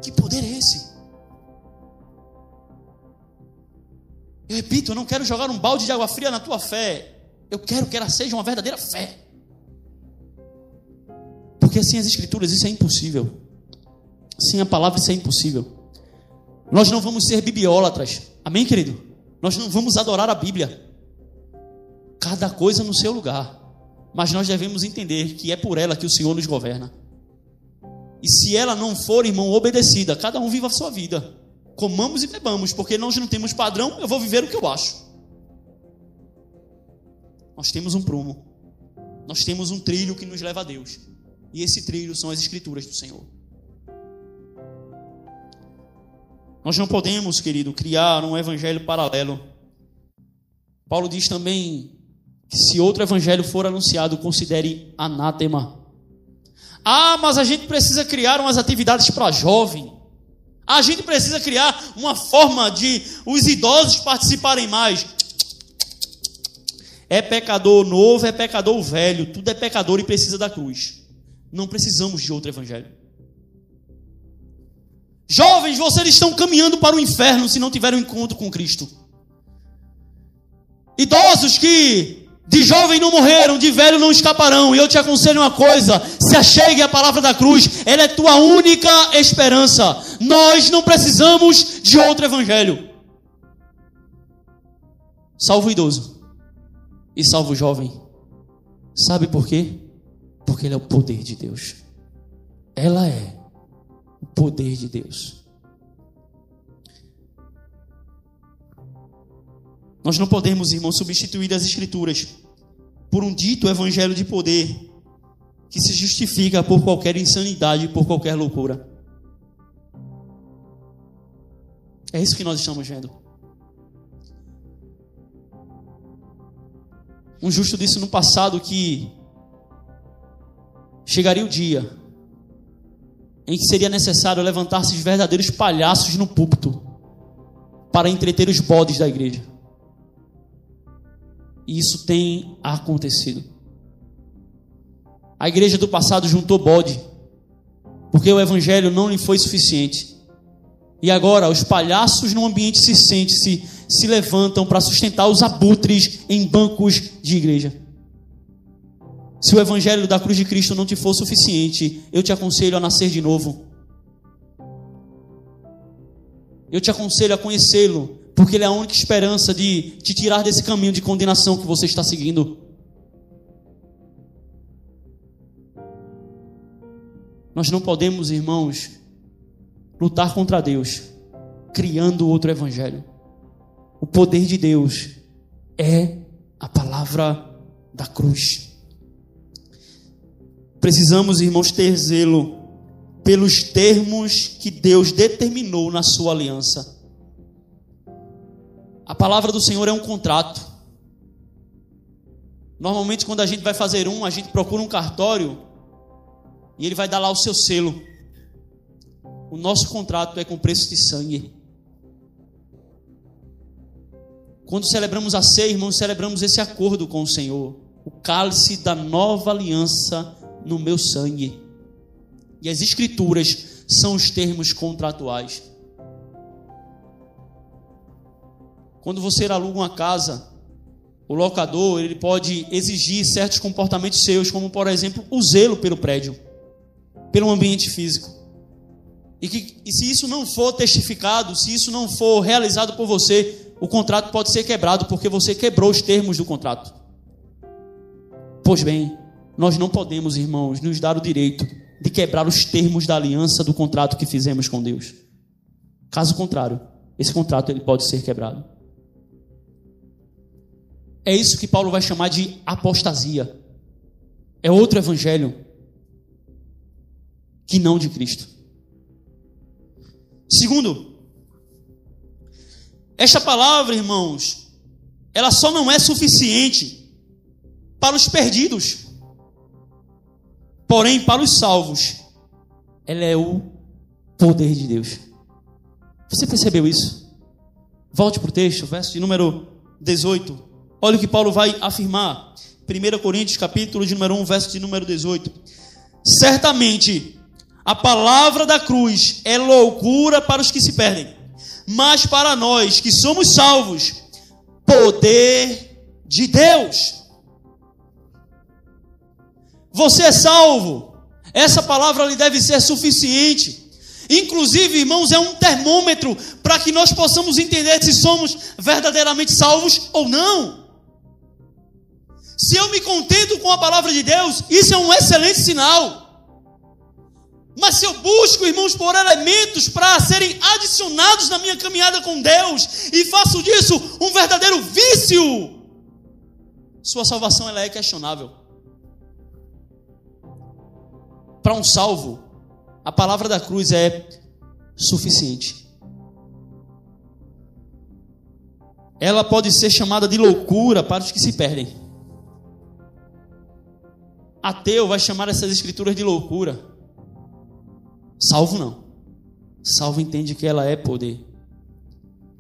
Que poder é esse? Eu repito, eu não quero jogar um balde de água fria na tua fé. Eu quero que ela seja uma verdadeira fé. Porque sem as escrituras isso é impossível. Sem a palavra isso é impossível. Nós não vamos ser bibliólatras. Amém, querido? Nós não vamos adorar a Bíblia. Cada coisa no seu lugar. Mas nós devemos entender que é por ela que o Senhor nos governa. E se ela não for, irmão, obedecida, cada um viva a sua vida. Comamos e bebamos, porque nós não temos padrão, eu vou viver o que eu acho. Nós temos um prumo. Nós temos um trilho que nos leva a Deus. E esse trilho são as escrituras do Senhor. Nós não podemos, querido, criar um evangelho paralelo. Paulo diz também que se outro evangelho for anunciado, considere anátema. Ah, mas a gente precisa criar umas atividades para jovem. A gente precisa criar uma forma de os idosos participarem mais. É pecador novo, é pecador velho, tudo é pecador e precisa da cruz. Não precisamos de outro evangelho. Jovens, vocês estão caminhando para o inferno se não tiverem um encontro com Cristo. Idosos que de jovem não morreram, de velho não escaparão. E eu te aconselho uma coisa: se achegue a palavra da cruz, ela é tua única esperança. Nós não precisamos de outro evangelho. Salvo o idoso e salvo o jovem. Sabe por quê? Porque ele é o poder de Deus. Ela é o poder de Deus. Nós não podemos, irmão, substituir as Escrituras por um dito evangelho de poder que se justifica por qualquer insanidade, por qualquer loucura. É isso que nós estamos vendo. Um justo disse no passado que chegaria o dia em que seria necessário levantar-se os verdadeiros palhaços no púlpito para entreter os bodes da igreja. E isso tem acontecido. A igreja do passado juntou bode, porque o evangelho não lhe foi suficiente. E agora os palhaços no ambiente se sente se se levantam para sustentar os abutres em bancos de igreja. Se o evangelho da cruz de Cristo não te for suficiente, eu te aconselho a nascer de novo. Eu te aconselho a conhecê-lo, porque Ele é a única esperança de te tirar desse caminho de condenação que você está seguindo. Nós não podemos, irmãos, lutar contra Deus, criando outro evangelho. O poder de Deus é a palavra da cruz. Precisamos, irmãos, ter zelo pelos termos que Deus determinou na sua aliança. A palavra do Senhor é um contrato. Normalmente, quando a gente vai fazer um, a gente procura um cartório e ele vai dar lá o seu selo. O nosso contrato é com preço de sangue. Quando celebramos a ceia, irmãos, celebramos esse acordo com o Senhor. O cálice da nova aliança no meu sangue. E as escrituras são os termos contratuais. Quando você aluga uma casa, o locador ele pode exigir certos comportamentos seus, como por exemplo o zelo pelo prédio, pelo ambiente físico. E, que, e se isso não for testificado, se isso não for realizado por você, o contrato pode ser quebrado porque você quebrou os termos do contrato. Pois bem, nós não podemos, irmãos, nos dar o direito de quebrar os termos da aliança do contrato que fizemos com Deus. Caso contrário, esse contrato ele pode ser quebrado. É isso que Paulo vai chamar de apostasia. É outro evangelho que não de Cristo. Segundo, esta palavra, irmãos, ela só não é suficiente para os perdidos. Porém, para os salvos, ela é o poder de Deus. Você percebeu isso? Volte para o texto, verso de número 18. Olha o que Paulo vai afirmar. 1 Coríntios, capítulo de número 1, verso de número 18. Certamente, a palavra da cruz é loucura para os que se perdem, mas para nós que somos salvos, poder de Deus. Você é salvo. Essa palavra lhe deve ser suficiente. Inclusive, irmãos, é um termômetro para que nós possamos entender se somos verdadeiramente salvos ou não. Se eu me contento com a palavra de Deus, isso é um excelente sinal. Mas se eu busco, irmãos, por elementos para serem adicionados na minha caminhada com Deus e faço disso um verdadeiro vício, sua salvação ela é questionável. Para um salvo, a palavra da cruz é suficiente. Ela pode ser chamada de loucura para os que se perdem. Ateu vai chamar essas escrituras de loucura. Salvo não. Salvo entende que ela é poder.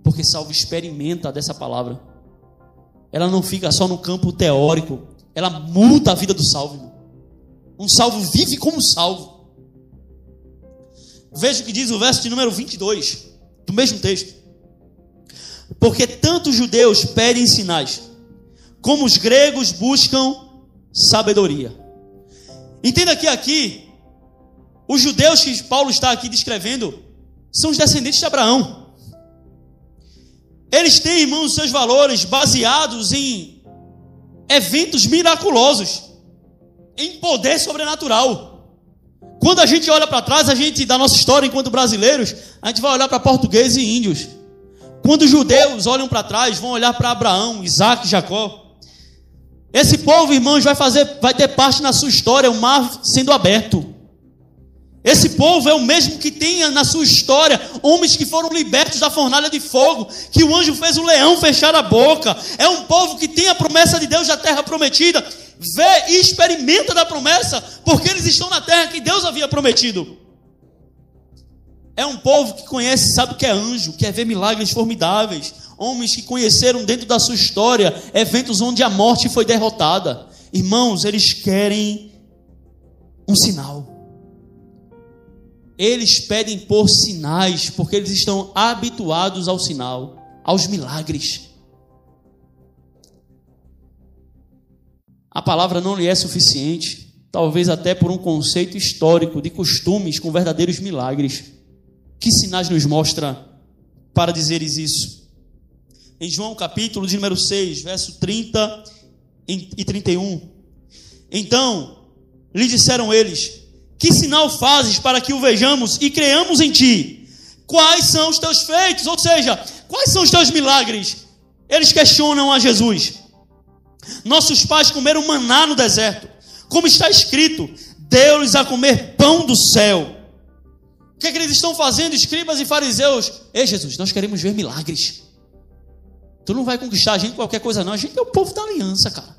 Porque salvo experimenta dessa palavra. Ela não fica só no campo teórico. Ela muda a vida do salvo. Um salvo vive como salvo. Veja o que diz o verso de número 22 do mesmo texto. Porque tanto os judeus pedem sinais, como os gregos buscam sabedoria. Entenda que aqui, os judeus que Paulo está aqui descrevendo são os descendentes de Abraão. Eles têm, irmãos, seus valores baseados em eventos miraculosos, em poder sobrenatural. Quando a gente olha para trás, a gente, da nossa história enquanto brasileiros, a gente vai olhar para portugueses e índios. Quando os judeus olham para trás, vão olhar para Abraão, Isaac, Jacó. Esse povo, irmãos, vai fazer, vai ter parte na sua história, o mar sendo aberto. Esse povo é o mesmo que tem na sua história homens que foram libertos da fornalha de fogo, que o anjo fez o leão fechar a boca. É um povo que tem a promessa de Deus da terra prometida, vê e experimenta da promessa, porque eles estão na terra que Deus havia prometido. É um povo que conhece, sabe o que é anjo, quer ver milagres formidáveis, homens que conheceram dentro da sua história eventos onde a morte foi derrotada. Irmãos, eles querem um sinal. Eles pedem por sinais, porque eles estão habituados ao sinal, aos milagres. A palavra não lhe é suficiente, talvez até por um conceito histórico de costumes com verdadeiros milagres. Que sinais nos mostra para dizeres isso? em João capítulo de número 6, verso 30 e 31. Então lhe disseram eles: Que sinal fazes para que o vejamos e creamos em ti? Quais são os teus feitos? Ou seja, quais são os teus milagres? Eles questionam a Jesus. Nossos pais comeram maná no deserto, como está escrito: deu-lhes a comer pão do céu. O que, é que eles estão fazendo, escribas e fariseus? Ei, Jesus, nós queremos ver milagres. Tu não vai conquistar a gente qualquer coisa, não. A gente é o povo da aliança, cara.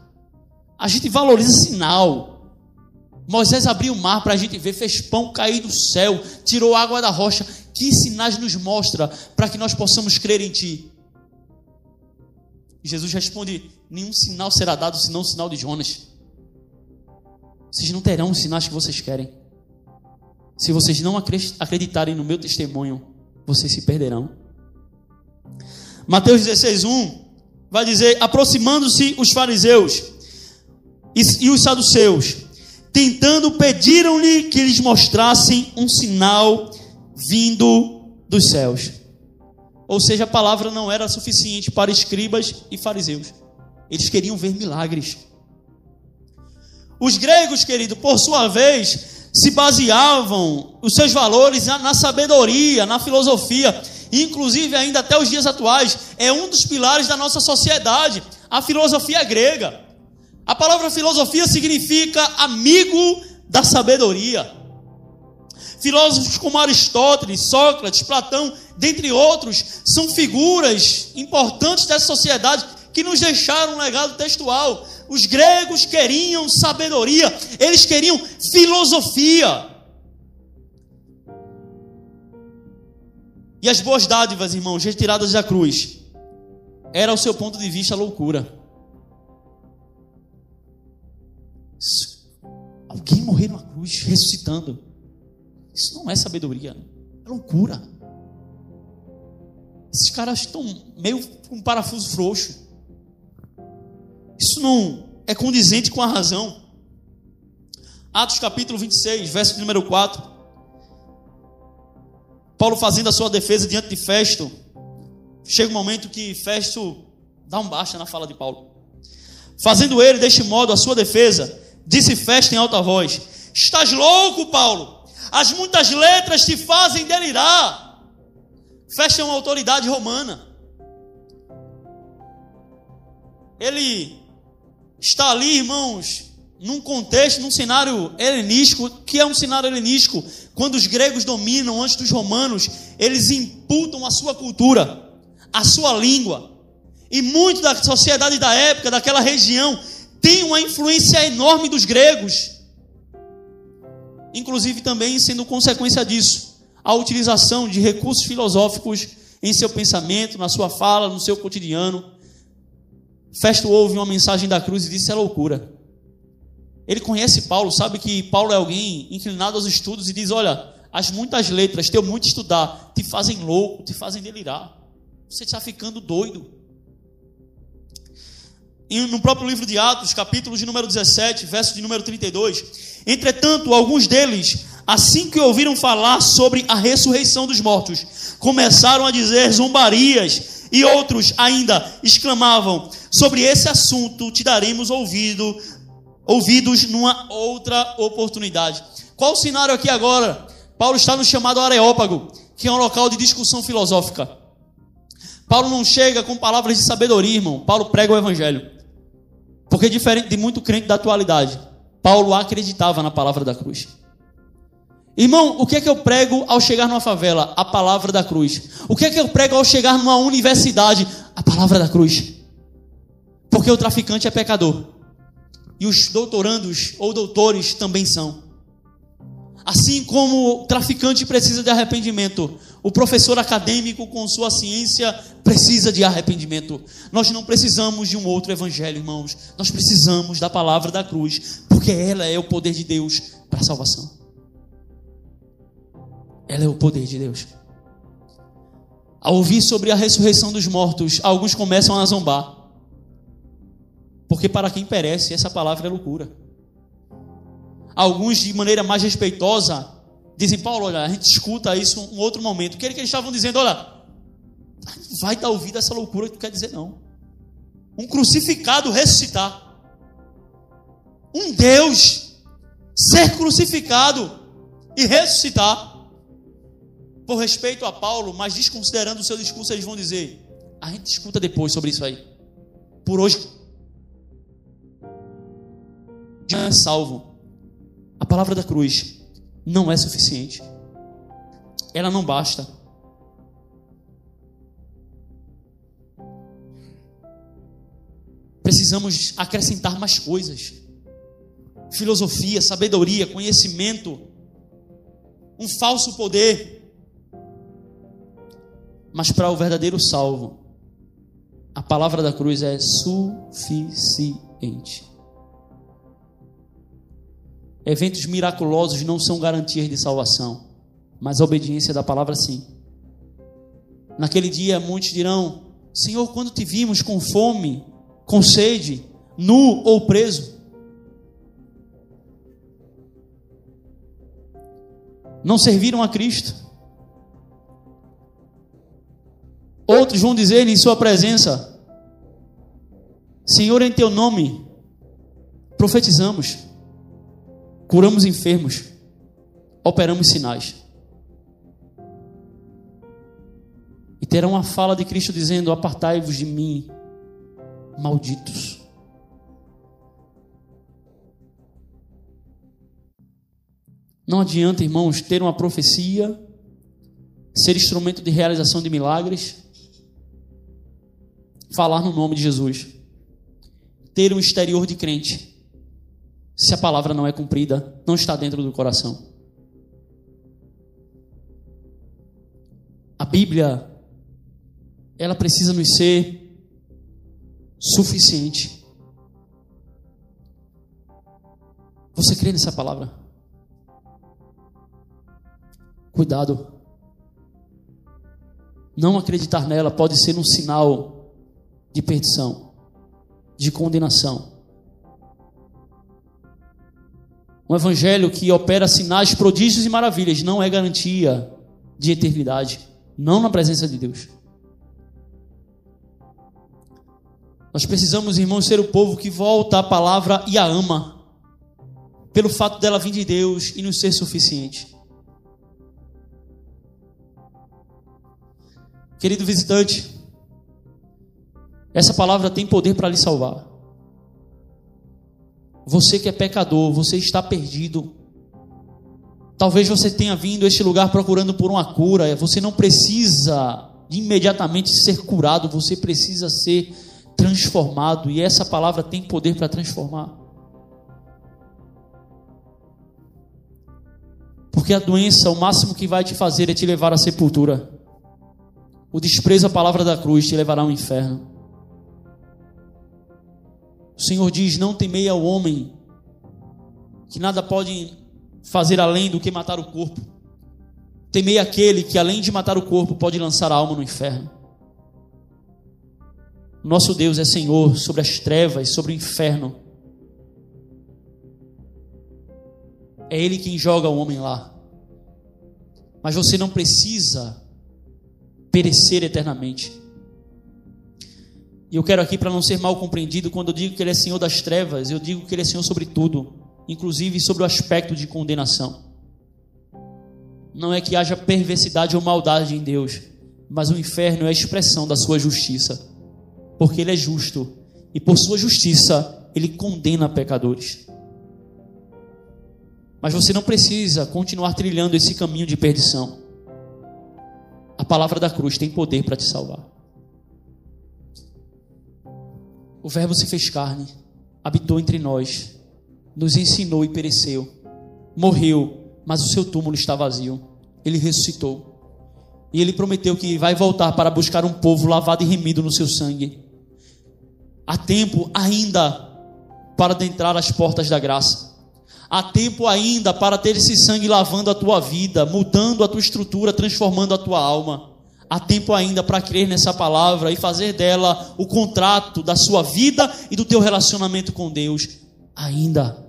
A gente valoriza sinal. Moisés abriu o mar para a gente ver, fez pão cair do céu, tirou água da rocha. Que sinais nos mostra para que nós possamos crer em Ti? Jesus responde: Nenhum sinal será dado senão o sinal de Jonas. Vocês não terão os sinais que vocês querem. Se vocês não acreditarem no meu testemunho, vocês se perderão. Mateus 16, 1 vai dizer: Aproximando-se os fariseus e, e os saduceus, tentando, pediram-lhe que lhes mostrassem um sinal vindo dos céus. Ou seja, a palavra não era suficiente para escribas e fariseus. Eles queriam ver milagres. Os gregos, querido, por sua vez, se baseavam os seus valores na, sabedoria, na filosofia, inclusive ainda até os dias atuais, é um dos pilares da nossa sociedade, a filosofia grega. A palavra filosofia significa amigo da sabedoria. Filósofos como Aristóteles, Sócrates, Platão, dentre outros, são figuras importantes dessa sociedade que nos deixaram um legado textual. Os gregos queriam sabedoria, eles queriam filosofia. E as boas dádivas, irmãos, retiradas da cruz, era o seu ponto de vista loucura. Alguém morrer numa cruz ressuscitando. Isso não é sabedoria, é loucura. Esses caras estão meio com um parafuso frouxo. Isso não é condizente com a razão. Atos capítulo 26, verso número 4. Paulo fazendo a sua defesa diante de Festo. Chega um momento que Festo dá um baixa na fala de Paulo. Fazendo ele deste modo a sua defesa, disse Festo em alta voz: Estás louco, Paulo? As muitas letras te fazem delirar. Festo é uma autoridade romana. Ele está ali, irmãos, num contexto, num cenário helenístico, que é um cenário helenístico, quando os gregos dominam antes dos romanos, eles imputam a sua cultura, a sua língua. E muito da sociedade da época, daquela região, tem uma influência enorme dos gregos inclusive também sendo consequência disso, a utilização de recursos filosóficos em seu pensamento, na sua fala, no seu cotidiano. Festo ouve uma mensagem da cruz e disse: é loucura. Ele conhece Paulo, sabe que Paulo é alguém inclinado aos estudos e diz: Olha, as muitas letras, teu muito estudar, te fazem louco, te fazem delirar. Você está ficando doido. E no próprio livro de Atos, capítulo de número 17, verso de número 32, Entretanto, alguns deles, assim que ouviram falar sobre a ressurreição dos mortos, começaram a dizer zombarias, e outros ainda exclamavam: Sobre esse assunto te daremos ouvido, ouvidos numa outra oportunidade. Qual o cenário aqui agora? Paulo está no chamado Areópago, que é um local de discussão filosófica. Paulo não chega com palavras de sabedoria, irmão. Paulo prega o evangelho. Porque diferente de muito crente da atualidade, Paulo acreditava na palavra da cruz. Irmão, o que é que eu prego ao chegar numa favela? A palavra da cruz. O que é que eu prego ao chegar numa universidade? A palavra da cruz. Porque o traficante é pecador. E os doutorandos ou doutores também são. Assim como o traficante precisa de arrependimento, o professor acadêmico com sua ciência precisa de arrependimento. Nós não precisamos de um outro evangelho, irmãos. Nós precisamos da palavra da cruz, porque ela é o poder de Deus para a salvação. Ela é o poder de Deus. Ao ouvir sobre a ressurreição dos mortos, alguns começam a zombar. Porque para quem perece, essa palavra é loucura. Alguns, de maneira mais respeitosa, dizem: Paulo, olha, a gente escuta isso um outro momento. O que, que eles estavam dizendo? Olha, vai dar ouvido a essa loucura que tu quer dizer, não. Um crucificado ressuscitar. Um Deus ser crucificado e ressuscitar. Por respeito a Paulo, mas desconsiderando o seu discurso, eles vão dizer: a gente escuta depois sobre isso aí. Por hoje, já é salvo. A palavra da cruz não é suficiente. Ela não basta. Precisamos acrescentar mais coisas. filosofia, sabedoria, conhecimento, um falso poder. Mas para o verdadeiro salvo, a palavra da cruz é suficiente. Eventos miraculosos não são garantias de salvação, mas a obediência da palavra sim. Naquele dia, muitos dirão: Senhor, quando te vimos com fome, com sede, nu ou preso? Não serviram a Cristo. Outros vão dizer em Sua presença: Senhor, em Teu nome, profetizamos, curamos enfermos, operamos sinais. E terão a fala de Cristo dizendo: Apartai-vos de mim, malditos. Não adianta, irmãos, ter uma profecia, ser instrumento de realização de milagres, falar no nome de Jesus, ter um exterior de crente, se a palavra não é cumprida, não está dentro do coração. A Bíblia, ela precisa nos ser suficiente. Você crê nessa palavra? Cuidado. Não acreditar nela pode ser um sinal de perdição, de condenação. Um evangelho que opera sinais, prodígios e maravilhas não é garantia de eternidade, não na presença de Deus. Nós precisamos, irmãos, ser o povo que volta à palavra e a ama, pelo fato dela vir de Deus e nos ser suficiente. Querido visitante, essa palavra tem poder para lhe salvar. Você que é pecador, você está perdido. Talvez você tenha vindo a este lugar procurando por uma cura. Você não precisa imediatamente ser curado, você precisa ser transformado. E essa palavra tem poder para transformar. Porque a doença, o máximo que vai te fazer é te levar à sepultura. O desprezo à palavra da cruz te levará ao inferno. O Senhor diz: Não temei ao homem, que nada pode fazer além do que matar o corpo. Temei aquele que, além de matar o corpo, pode lançar a alma no inferno. Nosso Deus é Senhor sobre as trevas, sobre o inferno. É Ele quem joga o homem lá. Mas você não precisa perecer eternamente. E eu quero aqui, para não ser mal compreendido, quando eu digo que Ele é Senhor das trevas, eu digo que Ele é Senhor sobre tudo, inclusive sobre o aspecto de condenação. Não é que haja perversidade ou maldade em Deus, mas o inferno é a expressão da Sua justiça, porque Ele é justo e por Sua justiça Ele condena pecadores. Mas você não precisa continuar trilhando esse caminho de perdição. A palavra da cruz tem poder para te salvar. O Verbo se fez carne, habitou entre nós, nos ensinou e pereceu. Morreu, mas o seu túmulo está vazio. Ele ressuscitou. E ele prometeu que vai voltar para buscar um povo lavado e remido no seu sangue. Há tempo ainda para adentrar as portas da graça. Há tempo ainda para ter esse sangue lavando a tua vida, mudando a tua estrutura, transformando a tua alma. Há tempo ainda para crer nessa palavra e fazer dela o contrato da sua vida e do teu relacionamento com Deus. Ainda.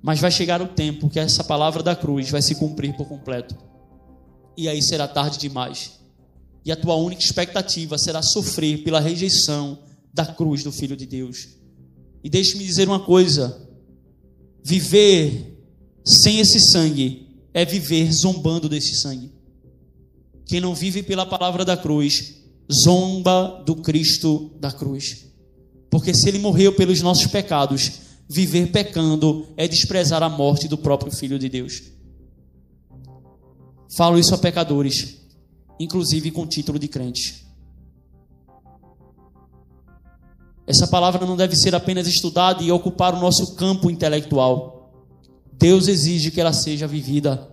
Mas vai chegar o tempo que essa palavra da cruz vai se cumprir por completo. E aí será tarde demais. E a tua única expectativa será sofrer pela rejeição da cruz do Filho de Deus. E deixe-me dizer uma coisa: viver sem esse sangue é viver zombando desse sangue. Quem não vive pela palavra da cruz, zomba do Cristo da cruz. Porque se ele morreu pelos nossos pecados, viver pecando é desprezar a morte do próprio Filho de Deus. Falo isso a pecadores, inclusive com título de crente. Essa palavra não deve ser apenas estudada e ocupar o nosso campo intelectual. Deus exige que ela seja vivida.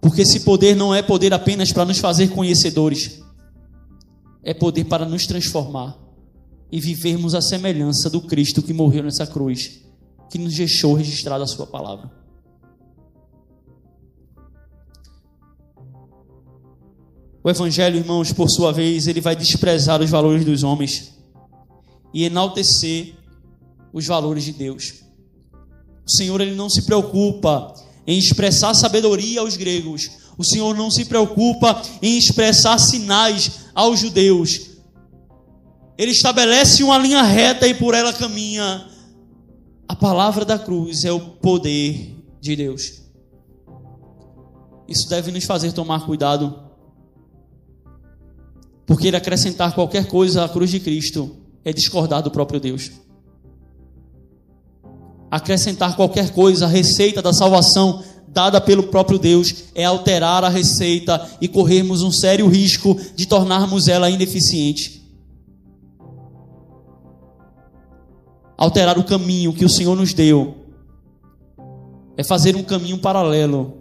Porque esse poder não é poder apenas para nos fazer conhecedores, é poder para nos transformar e vivermos a semelhança do Cristo que morreu nessa cruz, que nos deixou registrado a Sua palavra. O Evangelho, irmãos, por sua vez, ele vai desprezar os valores dos homens e enaltecer os valores de Deus. O Senhor ele não se preocupa em expressar sabedoria aos gregos. O Senhor não se preocupa em expressar sinais aos judeus. Ele estabelece uma linha reta e por ela caminha. A palavra da cruz é o poder de Deus. Isso deve nos fazer tomar cuidado porque ele acrescentar qualquer coisa à cruz de Cristo é discordar do próprio Deus. Acrescentar qualquer coisa à receita da salvação dada pelo próprio Deus é alterar a receita e corrermos um sério risco de tornarmos ela ineficiente. Alterar o caminho que o Senhor nos deu é fazer um caminho paralelo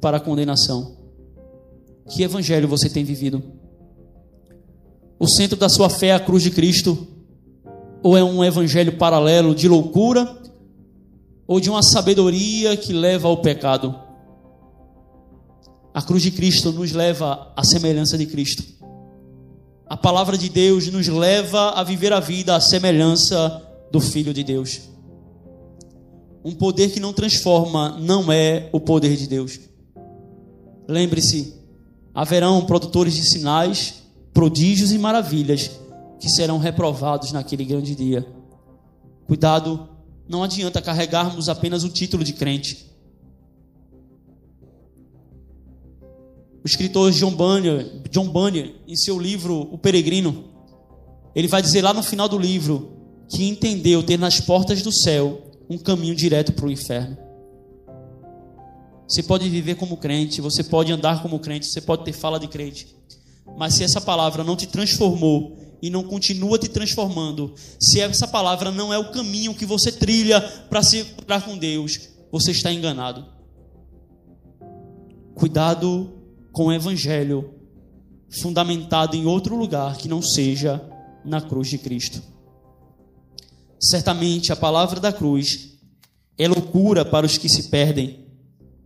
para a condenação. Que evangelho você tem vivido? o centro da sua fé é a cruz de Cristo? Ou é um evangelho paralelo de loucura? Ou de uma sabedoria que leva ao pecado? A cruz de Cristo nos leva à semelhança de Cristo. A palavra de Deus nos leva a viver a vida à semelhança do Filho de Deus. Um poder que não transforma não é o poder de Deus. Lembre-se, haverão produtores de sinais prodígios e maravilhas que serão reprovados naquele grande dia. Cuidado, não adianta carregarmos apenas o título de crente. O escritor John Bunyan, John Bunyan, em seu livro O Peregrino, ele vai dizer lá no final do livro que entendeu ter nas portas do céu um caminho direto para o inferno. Você pode viver como crente, você pode andar como crente, você pode ter fala de crente, mas se essa palavra não te transformou e não continua te transformando, se essa palavra não é o caminho que você trilha para se encontrar com Deus, você está enganado. Cuidado com o evangelho fundamentado em outro lugar que não seja na cruz de Cristo. Certamente a palavra da cruz é loucura para os que se perdem,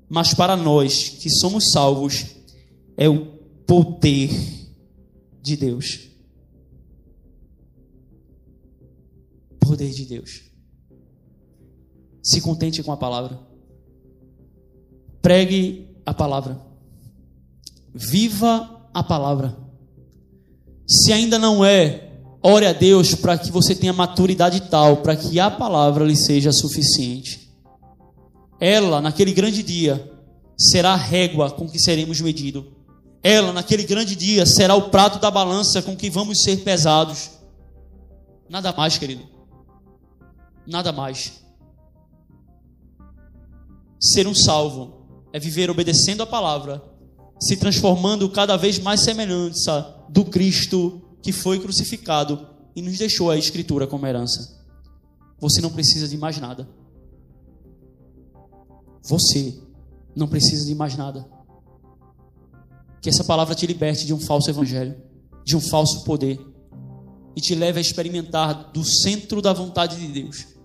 mas para nós que somos salvos é o poder de Deus. Poder de Deus. Se contente com a palavra. Pregue a palavra. Viva a palavra. Se ainda não é, ore a Deus para que você tenha maturidade tal, para que a palavra lhe seja suficiente. Ela, naquele grande dia, será a régua com que seremos medidos ela, naquele grande dia, será o prato da balança com que vamos ser pesados. Nada mais, querido. Nada mais. Ser um salvo é viver obedecendo a palavra, se transformando cada vez mais semelhança do Cristo que foi crucificado e nos deixou a Escritura como herança. Você não precisa de mais nada. Você não precisa de mais nada. Que essa palavra te liberte de um falso evangelho, de um falso poder e te leve a experimentar do centro da vontade de Deus.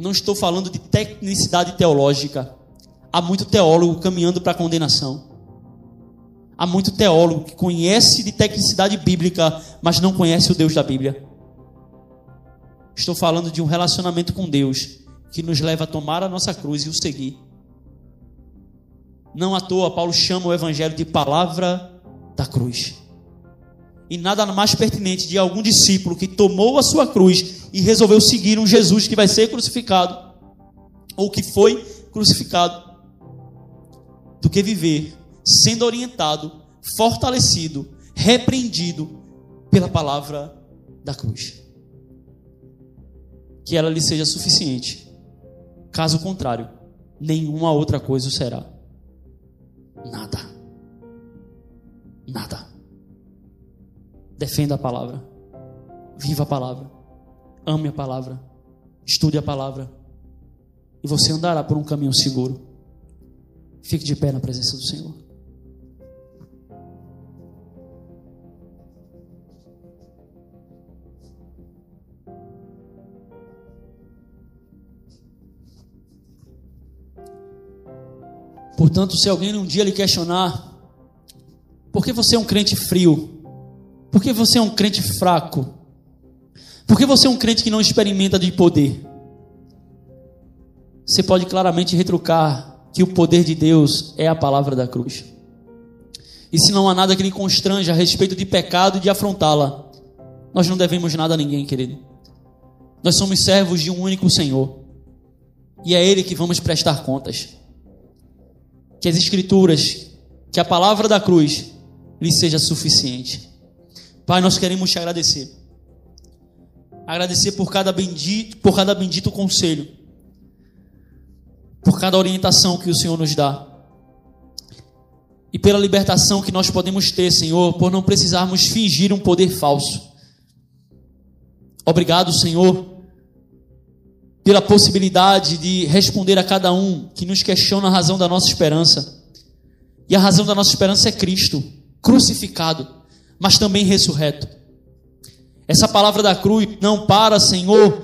Não estou falando de tecnicidade teológica. Há muito teólogo caminhando para a condenação. Há muito teólogo que conhece de tecnicidade bíblica, mas não conhece o Deus da Bíblia. Estou falando de um relacionamento com Deus que nos leva a tomar a nossa cruz e o seguir. Não à toa, Paulo chama o evangelho de palavra da cruz. E nada mais pertinente de algum discípulo que tomou a sua cruz e resolveu seguir um Jesus que vai ser crucificado, ou que foi crucificado, do que viver sendo orientado, fortalecido, repreendido pela palavra da cruz. Que ela lhe seja suficiente. Caso contrário, nenhuma outra coisa será. Nada. Nada. Defenda a palavra. Viva a palavra. Ame a palavra. Estude a palavra. E você andará por um caminho seguro. Fique de pé na presença do Senhor. Portanto, se alguém um dia lhe questionar, por que você é um crente frio? Por que você é um crente fraco? Por que você é um crente que não experimenta de poder? Você pode claramente retrucar que o poder de Deus é a palavra da cruz. E se não há nada que lhe constrange a respeito de pecado e de afrontá-la, nós não devemos nada a ninguém, querido. Nós somos servos de um único Senhor. E é Ele que vamos prestar contas que as Escrituras, que a palavra da cruz lhe seja suficiente. Pai, nós queremos te agradecer. Agradecer por cada bendito, por cada bendito conselho, por cada orientação que o Senhor nos dá. E pela libertação que nós podemos ter, Senhor, por não precisarmos fingir um poder falso. Obrigado, Senhor, pela possibilidade de responder a cada um que nos questiona a razão da nossa esperança. E a razão da nossa esperança é Cristo, crucificado, mas também ressurreto. Essa palavra da cruz não para, Senhor,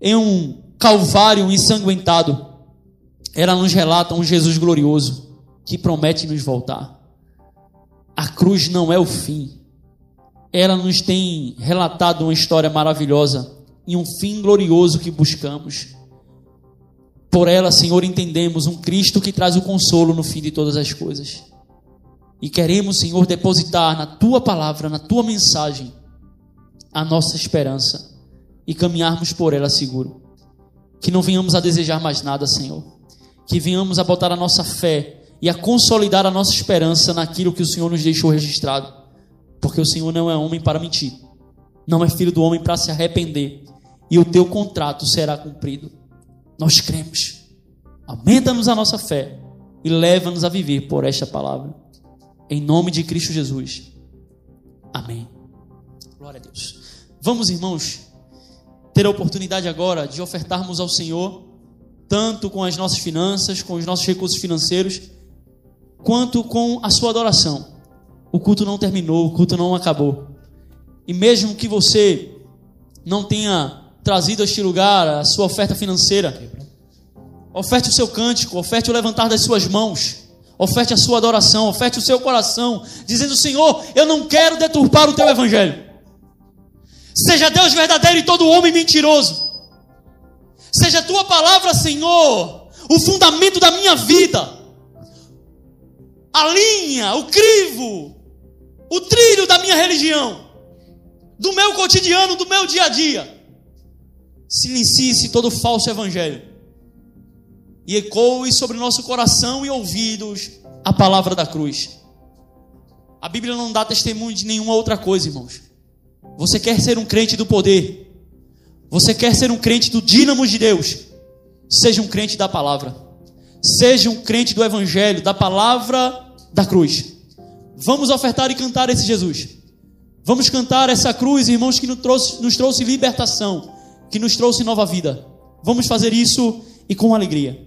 em um calvário ensanguentado. Ela nos relata um Jesus glorioso que promete nos voltar. A cruz não é o fim. Ela nos tem relatado uma história maravilhosa e um fim glorioso que buscamos. Por ela, Senhor, entendemos um Cristo que traz o consolo no fim de todas as coisas. E queremos, Senhor, depositar na tua palavra, na tua mensagem, a nossa esperança e caminharmos por ela seguro. Que não venhamos a desejar mais nada, Senhor. Que venhamos a botar a nossa fé e a consolidar a nossa esperança naquilo que o Senhor nos deixou registrado. Porque o Senhor não é homem para mentir, não é filho do homem para se arrepender e o teu contrato será cumprido. Nós cremos. Aumenta-nos a nossa fé e leva-nos a viver por esta palavra. Em nome de Cristo Jesus. Amém. Glória a Deus. Vamos, irmãos, ter a oportunidade agora de ofertarmos ao Senhor, tanto com as nossas finanças, com os nossos recursos financeiros, quanto com a sua adoração. O culto não terminou, o culto não acabou. E mesmo que você não tenha trazido a este lugar a sua oferta financeira. Oferte o seu cântico, oferte o levantar das suas mãos, oferte a sua adoração, oferte o seu coração, dizendo: Senhor, eu não quero deturpar o teu evangelho. Seja Deus verdadeiro e todo homem mentiroso. Seja tua palavra, Senhor, o fundamento da minha vida, a linha, o crivo, o trilho da minha religião, do meu cotidiano, do meu dia a dia silencie-se todo falso evangelho e ecoe sobre nosso coração e ouvidos a palavra da cruz. A Bíblia não dá testemunho de nenhuma outra coisa, irmãos. Você quer ser um crente do poder? Você quer ser um crente do dínamo de Deus? Seja um crente da palavra. Seja um crente do evangelho, da palavra da cruz. Vamos ofertar e cantar esse Jesus. Vamos cantar essa cruz, irmãos, que nos trouxe, nos trouxe libertação que nos trouxe nova vida. Vamos fazer isso e com alegria.